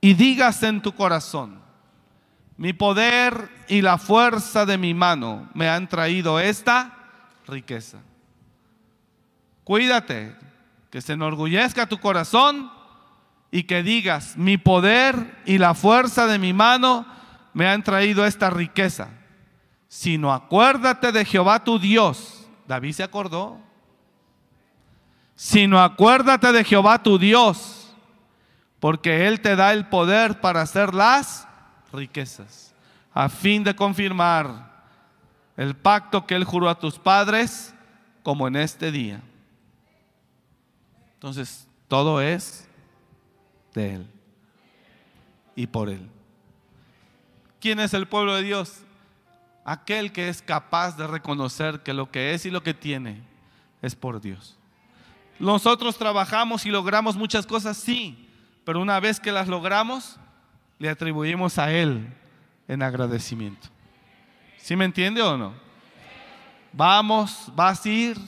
y digas en tu corazón, mi poder y la fuerza de mi mano me han traído esta riqueza. Cuídate, que se enorgullezca tu corazón y que digas, mi poder y la fuerza de mi mano me han traído esta riqueza. Sino acuérdate de Jehová tu Dios. David se acordó. Sino acuérdate de Jehová tu Dios porque Él te da el poder para hacer las riquezas, a fin de confirmar el pacto que Él juró a tus padres, como en este día. Entonces, todo es de Él y por Él. ¿Quién es el pueblo de Dios? Aquel que es capaz de reconocer que lo que es y lo que tiene es por Dios. Nosotros trabajamos y logramos muchas cosas, sí, pero una vez que las logramos, le atribuimos a Él en agradecimiento. ¿Sí me entiende o no? Vamos, vas a ir,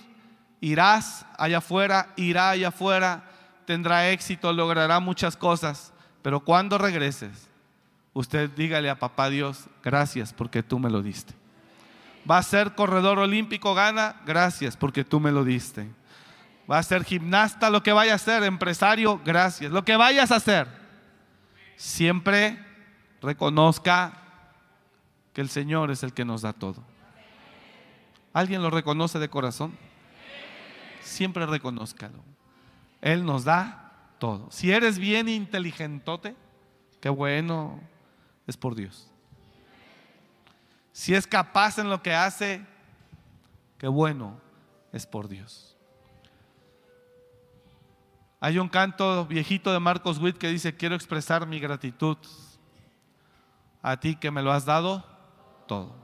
irás allá afuera, irá allá afuera, tendrá éxito, logrará muchas cosas, pero cuando regreses, usted dígale a papá Dios, gracias porque tú me lo diste. Va a ser corredor olímpico, gana, gracias porque tú me lo diste va a ser gimnasta, lo que vaya a ser, empresario, gracias. Lo que vayas a hacer, siempre reconozca que el Señor es el que nos da todo. ¿Alguien lo reconoce de corazón? Siempre reconózcalo. Él nos da todo. Si eres bien inteligentote, qué bueno, es por Dios. Si es capaz en lo que hace, qué bueno, es por Dios. Hay un canto viejito de Marcos Witt que dice, quiero expresar mi gratitud a ti que me lo has dado todo.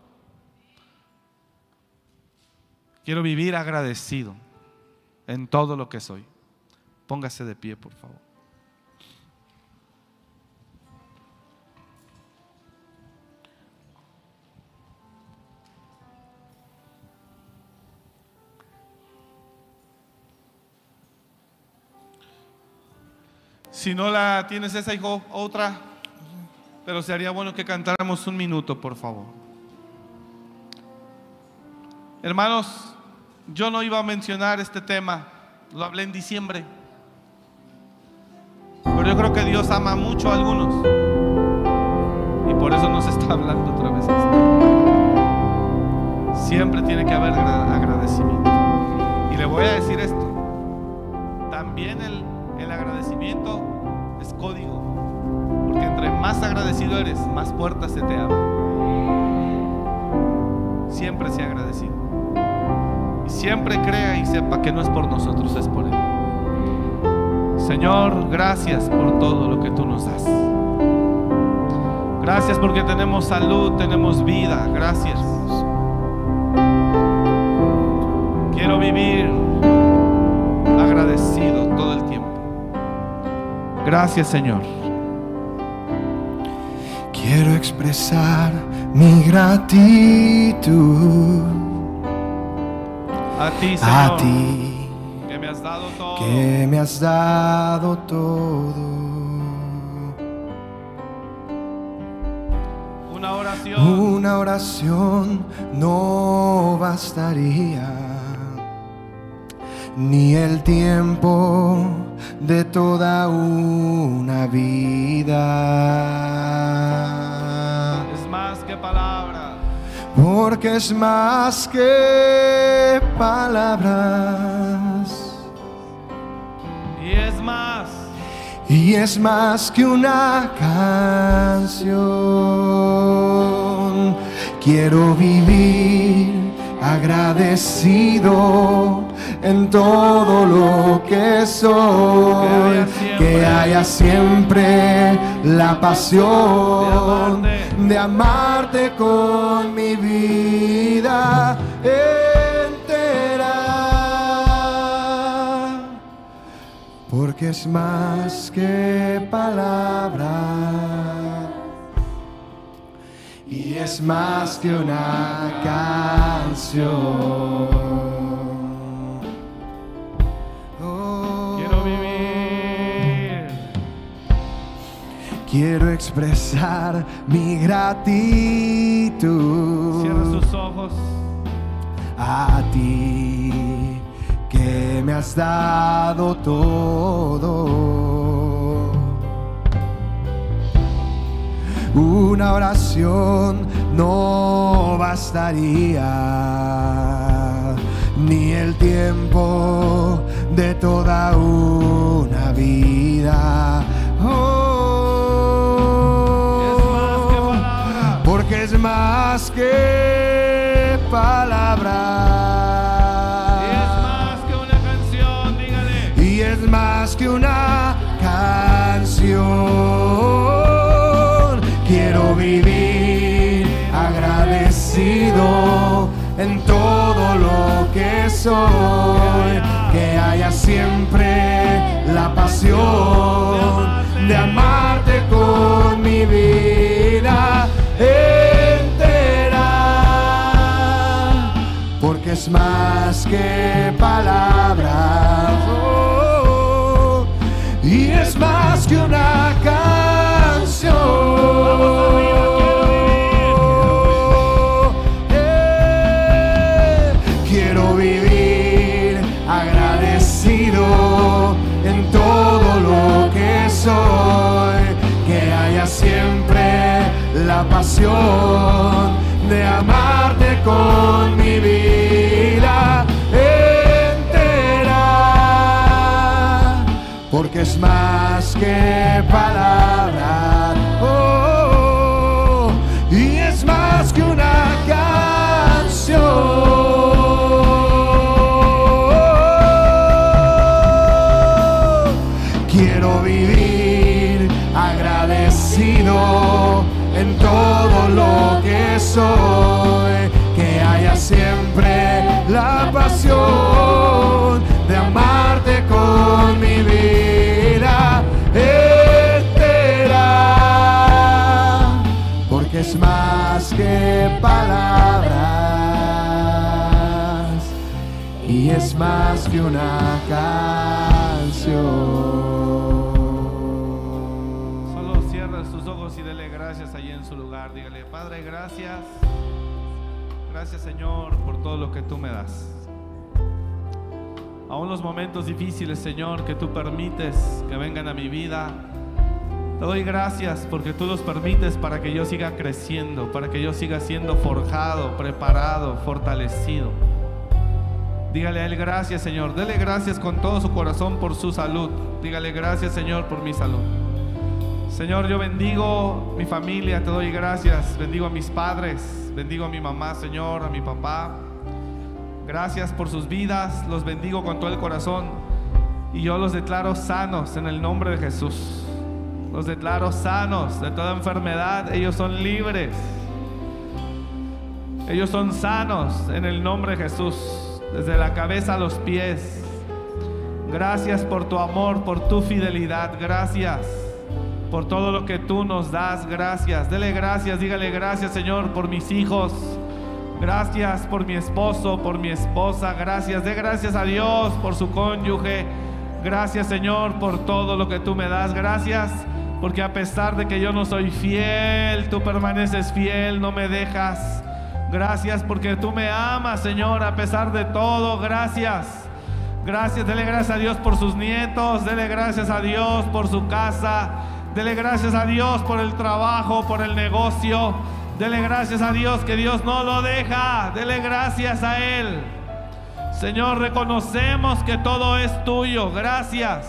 Quiero vivir agradecido en todo lo que soy. Póngase de pie, por favor. Si no la tienes esa, hijo, otra. Pero sería bueno que cantáramos un minuto, por favor. Hermanos, yo no iba a mencionar este tema, lo hablé en diciembre. Pero yo creo que Dios ama mucho a algunos. Y por eso nos está hablando otra vez. Siempre tiene que haber agradecimiento. Y le voy a decir esto. También el, el agradecimiento código. Porque entre más agradecido eres, más puertas se te abren. Siempre sea agradecido. Y siempre crea y sepa que no es por nosotros, es por Él. Señor, gracias por todo lo que tú nos das. Gracias porque tenemos salud, tenemos vida. Gracias. Quiero vivir Gracias, Señor.
Quiero expresar mi gratitud
A ti, Señor,
a ti
que me has dado todo.
que me has dado todo.
Una oración.
Una oración no bastaría, ni el tiempo de toda una vida.
Es más que palabra.
Porque es más que palabras
Y es más.
y es más que una canción. Quiero vivir agradecido en todo lo que soy. Que haya siempre la pasión de amarte con mi vida entera. Porque es más que palabras y es más que una canción.
Quiero
expresar mi gratitud
Cierra sus ojos.
a ti que me has dado todo. Una oración no bastaría, ni el tiempo
que
haya siempre la pasión de amarte con mi vida entera porque es más que palabras oh, y es más que una canción. La pasión de amarte con mi vida entera, porque es más que palabras, oh, y es más que una canción. Soy, que haya siempre la pasión de amarte con mi vida entera, porque es más que palabras y es más que una canción.
Gracias. Gracias, Señor, por todo lo que tú me das. Aún los momentos difíciles, Señor, que tú permites que vengan a mi vida. Te doy gracias porque tú los permites para que yo siga creciendo, para que yo siga siendo forjado, preparado, fortalecido. Dígale a Él gracias, Señor. Dele gracias con todo su corazón por su salud. Dígale gracias, Señor, por mi salud. Señor, yo bendigo mi familia, te doy gracias. Bendigo a mis padres, bendigo a mi mamá, Señor, a mi papá. Gracias por sus vidas, los bendigo con todo el corazón. Y yo los declaro sanos en el nombre de Jesús. Los declaro sanos de toda enfermedad. Ellos son libres. Ellos son sanos en el nombre de Jesús. Desde la cabeza a los pies. Gracias por tu amor, por tu fidelidad. Gracias por todo lo que tú nos das. Gracias. Dele gracias. Dígale gracias, Señor, por mis hijos. Gracias por mi esposo, por mi esposa. Gracias. De gracias a Dios por su cónyuge. Gracias, Señor, por todo lo que tú me das. Gracias porque a pesar de que yo no soy fiel, tú permaneces fiel, no me dejas. Gracias porque tú me amas, Señor, a pesar de todo. Gracias. Gracias, dele gracias a Dios por sus nietos, dele gracias a Dios por su casa, dele gracias a Dios por el trabajo, por el negocio, dele gracias a Dios que Dios no lo deja, dele gracias a Él. Señor, reconocemos que todo es tuyo, gracias.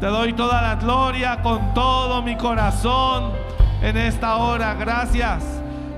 Te doy toda la gloria con todo mi corazón en esta hora, gracias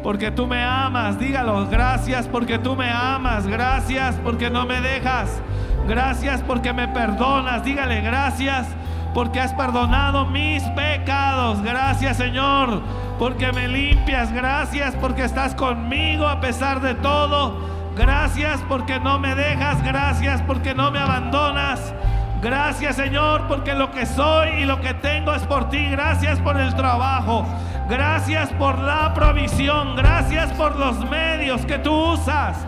porque tú me amas, dígalo, gracias porque tú me amas, gracias porque no me dejas. Gracias porque me perdonas. Dígale gracias porque has perdonado mis pecados. Gracias Señor porque me limpias. Gracias porque estás conmigo a pesar de todo. Gracias porque no me dejas. Gracias porque no me abandonas. Gracias Señor porque lo que soy y lo que tengo es por ti. Gracias por el trabajo. Gracias por la provisión. Gracias por los medios que tú usas.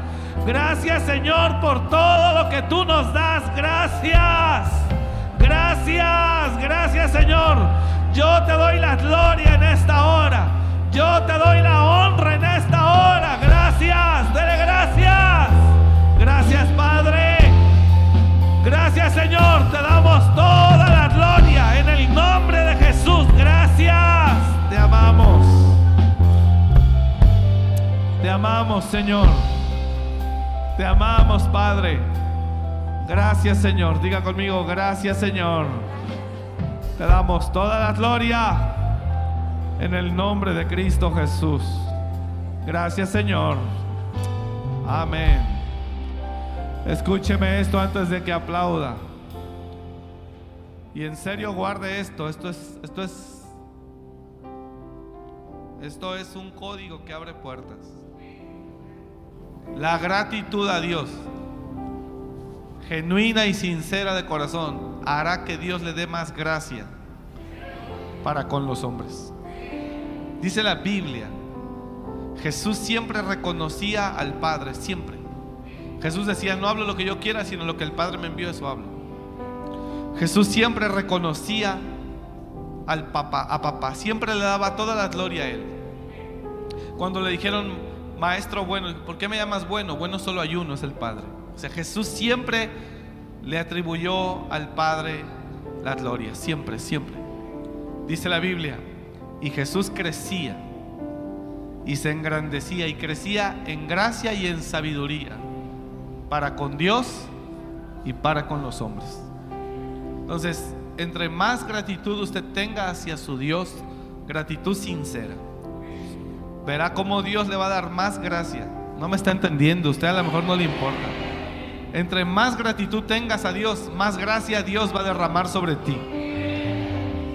Gracias Señor por todo lo que tú nos das. Gracias. Gracias. Gracias Señor. Yo te doy la gloria en esta hora. Yo te doy la honra en esta hora. Gracias. Dele gracias. Gracias Padre. Gracias Señor. Te damos toda la gloria en el nombre de Jesús. Gracias. Te amamos. Te amamos Señor. Te amamos, Padre. Gracias, Señor. Diga conmigo, gracias, Señor. Te damos toda la gloria en el nombre de Cristo Jesús. Gracias, Señor. Amén. Escúcheme esto antes de que aplauda. Y en serio guarde esto. Esto es, esto es, esto es un código que abre puertas. La gratitud a Dios, genuina y sincera de corazón, hará que Dios le dé más gracia para con los hombres. Dice la Biblia, Jesús siempre reconocía al Padre, siempre. Jesús decía, no hablo lo que yo quiera, sino lo que el Padre me envió, eso hablo. Jesús siempre reconocía al papá, a papá, siempre le daba toda la gloria a él. Cuando le dijeron, maestro bueno, ¿por qué me llamas bueno? Bueno solo hay uno, es el Padre. O sea, Jesús siempre le atribuyó al Padre la gloria, siempre, siempre. Dice la Biblia, y Jesús crecía y se engrandecía y crecía en gracia y en sabiduría para con Dios y para con los hombres. Entonces, entre más gratitud usted tenga hacia su Dios, gratitud sincera, verá cómo Dios le va a dar más gracia. No me está entendiendo, usted a lo mejor no le importa. Entre más gratitud tengas a Dios, más gracia Dios va a derramar sobre ti.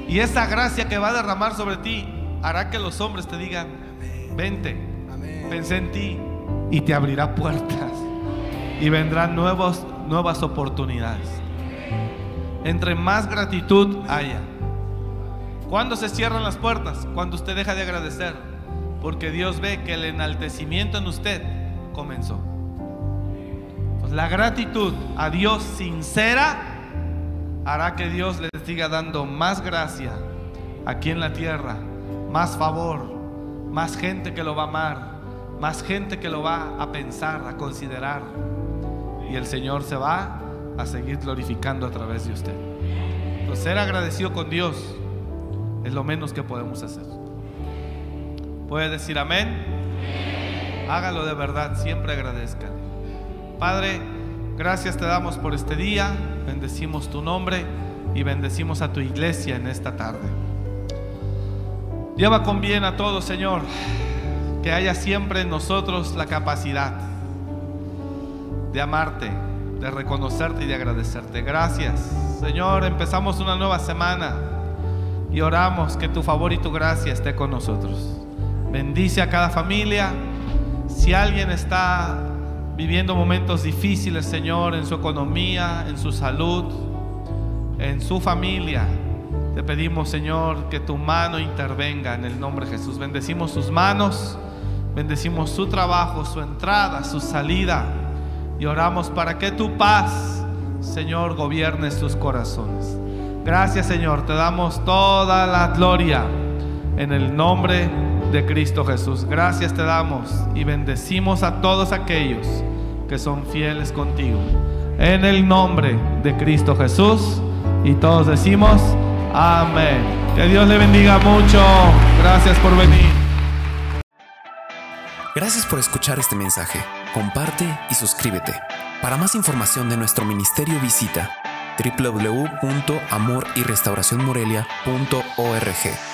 Y esa gracia que va a derramar sobre ti hará que los hombres te digan, vente, pensé en ti y te abrirá puertas y vendrán nuevos, nuevas oportunidades. Entre más gratitud haya. ¿Cuándo se cierran las puertas? Cuando usted deja de agradecer. Porque Dios ve que el enaltecimiento en usted comenzó. Pues la gratitud a Dios sincera hará que Dios le siga dando más gracia aquí en la tierra, más favor, más gente que lo va a amar, más gente que lo va a pensar, a considerar. Y el Señor se va a seguir glorificando a través de usted. Entonces, ser agradecido con Dios es lo menos que podemos hacer. ¿Puede decir amén? Hágalo de verdad, siempre agradezca. Padre, gracias te damos por este día, bendecimos tu nombre y bendecimos a tu iglesia en esta tarde. Lleva con bien a todos, Señor. Que haya siempre en nosotros la capacidad de amarte, de reconocerte y de agradecerte. Gracias, Señor. Empezamos una nueva semana y oramos que tu favor y tu gracia esté con nosotros. Bendice a cada familia. Si alguien está viviendo momentos difíciles, Señor, en su economía, en su salud, en su familia, te pedimos, Señor, que tu mano intervenga en el nombre de Jesús. Bendecimos sus manos, bendecimos su trabajo, su entrada, su salida. Y oramos para que tu paz, Señor, gobierne sus corazones. Gracias, Señor. Te damos toda la gloria en el nombre de Cristo Jesús. Gracias te damos y bendecimos a todos aquellos que son fieles contigo. En el nombre de Cristo Jesús. Y todos decimos, Amén. Que Dios le bendiga mucho. Gracias por venir.
Gracias por escuchar este mensaje. Comparte y suscríbete. Para más información de nuestro ministerio visita www.amoryrestauracionmorelia.org.